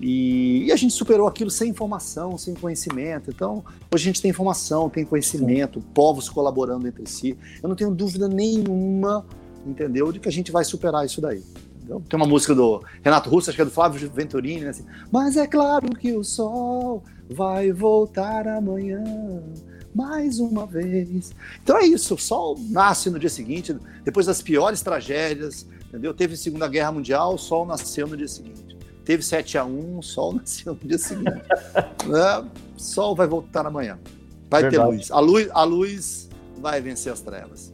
E, e, a gente superou aquilo sem informação, sem conhecimento. Então, hoje a gente tem informação, tem conhecimento, povos colaborando entre si. Eu não tenho dúvida nenhuma, entendeu, de que a gente vai superar isso daí. Entendeu? Tem uma música do Renato Russo, acho que é do Flávio Venturini, né? Assim, Mas é claro que o sol vai voltar amanhã mais uma vez. Então é isso, o sol nasce no dia seguinte, depois das piores tragédias, entendeu? Teve Segunda Guerra Mundial, o sol nasceu no dia seguinte. Teve 7 a 1 o sol nasceu no dia seguinte. né? O sol vai voltar amanhã. Vai Verdade. ter luz. A, luz. a luz vai vencer as trevas.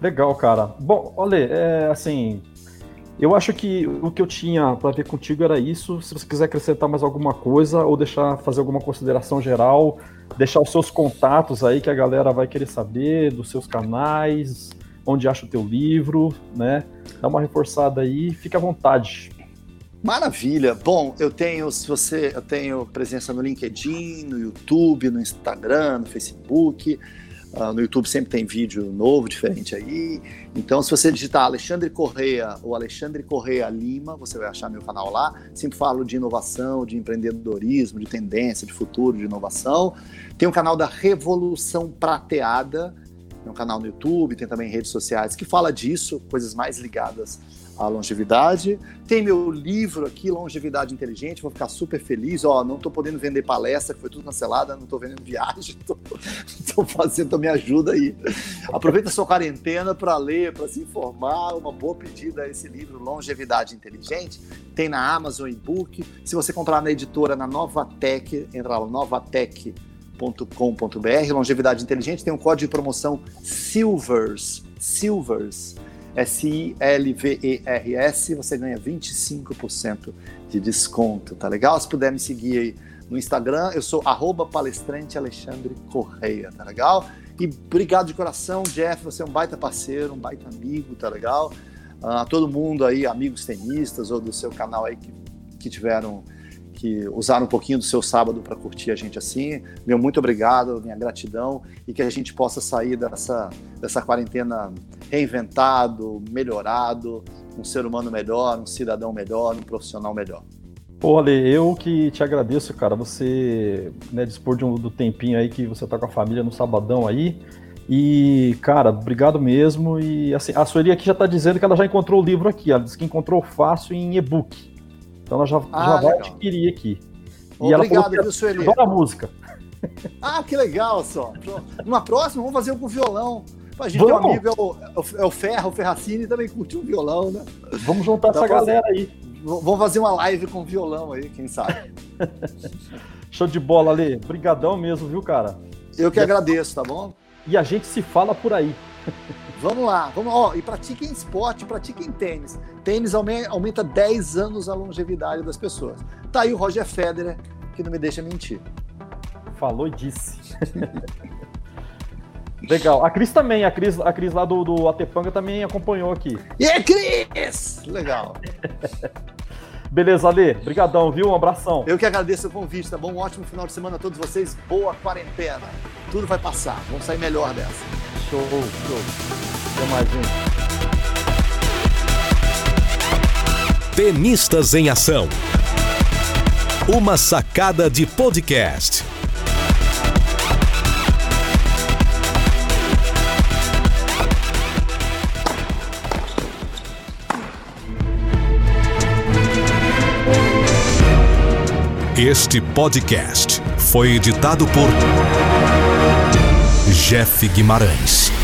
Legal, cara. Bom, olha, é, assim, eu acho que o que eu tinha para ver contigo era isso. Se você quiser acrescentar mais alguma coisa ou deixar fazer alguma consideração geral, deixar os seus contatos aí que a galera vai querer saber, dos seus canais, onde acha o teu livro, né? Dá uma reforçada aí, fica à vontade. Maravilha. Bom, eu tenho, se você, eu tenho presença no LinkedIn, no YouTube, no Instagram, no Facebook. Uh, no YouTube sempre tem vídeo novo, diferente aí. Então, se você digitar Alexandre Correia ou Alexandre Correia Lima, você vai achar meu canal lá. Sempre falo de inovação, de empreendedorismo, de tendência, de futuro, de inovação. Tem o um canal da Revolução Prateada, tem um canal no YouTube, tem também redes sociais que fala disso, coisas mais ligadas a longevidade. Tem meu livro aqui, Longevidade Inteligente, vou ficar super feliz. Ó, não estou podendo vender palestra, que foi tudo cancelada, não estou vendendo viagem, estou fazendo, então me ajuda aí. Aproveita a sua quarentena para ler, para se informar. Uma boa pedida é esse livro, Longevidade Inteligente. Tem na Amazon e-book. Se você comprar na editora, na Novatec, entra lá, novatec.com.br, Longevidade Inteligente, tem um código de promoção SILVERS, SILVERS, S-I-L-V-E-R-S, você ganha 25% de desconto, tá legal? Se puder me seguir aí no Instagram, eu sou arroba palestrante Alexandre Correia, tá legal? E obrigado de coração, Jeff, você é um baita parceiro, um baita amigo, tá legal? A uh, todo mundo aí, amigos tenistas ou do seu canal aí que, que tiveram que usaram um pouquinho do seu sábado para curtir a gente assim. Meu muito obrigado, minha gratidão e que a gente possa sair dessa, dessa quarentena reinventado, melhorado, um ser humano melhor, um cidadão melhor, um profissional melhor. Pô, Ale, eu que te agradeço, cara. Você né, dispor de um, do tempinho aí que você tá com a família no sabadão aí. E, cara, obrigado mesmo. E assim, a Sueli aqui já tá dizendo que ela já encontrou o livro aqui. Ela disse que encontrou fácil em e-book. Então ela já, ah, já vai adquirir aqui. E Obrigado, viu, Sueli? Adora a música. Ah, que legal só. Numa próxima, vamos fazer um com violão. A gente vamos. tem um amigo, é o, é o Ferro, o Ferracini, também curte um violão, né? Vamos juntar essa galera aí. Vamos fazer uma live com violão aí, quem sabe. Show de bola, Ale. Obrigadão mesmo, viu, cara? Eu que agradeço, tá bom? E a gente se fala por aí. Vamos lá, vamos, ó, e pratiquem esporte, pratiquem tênis. Tênis aumenta 10 anos a longevidade das pessoas. Tá aí o Roger Federer, que não me deixa mentir. Falou e disse. Legal. A Cris também, a Cris, a Cris lá do, do Atepanga também acompanhou aqui. E aí, Cris! Legal. Beleza, Ale. Obrigadão, viu? Um abração. Eu que agradeço o convite, tá bom? Um ótimo final de semana a todos vocês. Boa quarentena. Tudo vai passar. Vamos sair melhor dessa. Show, show. Até mais, gente. Tenistas em Ação. Uma sacada de podcast. Este podcast foi editado por Jeff Guimarães.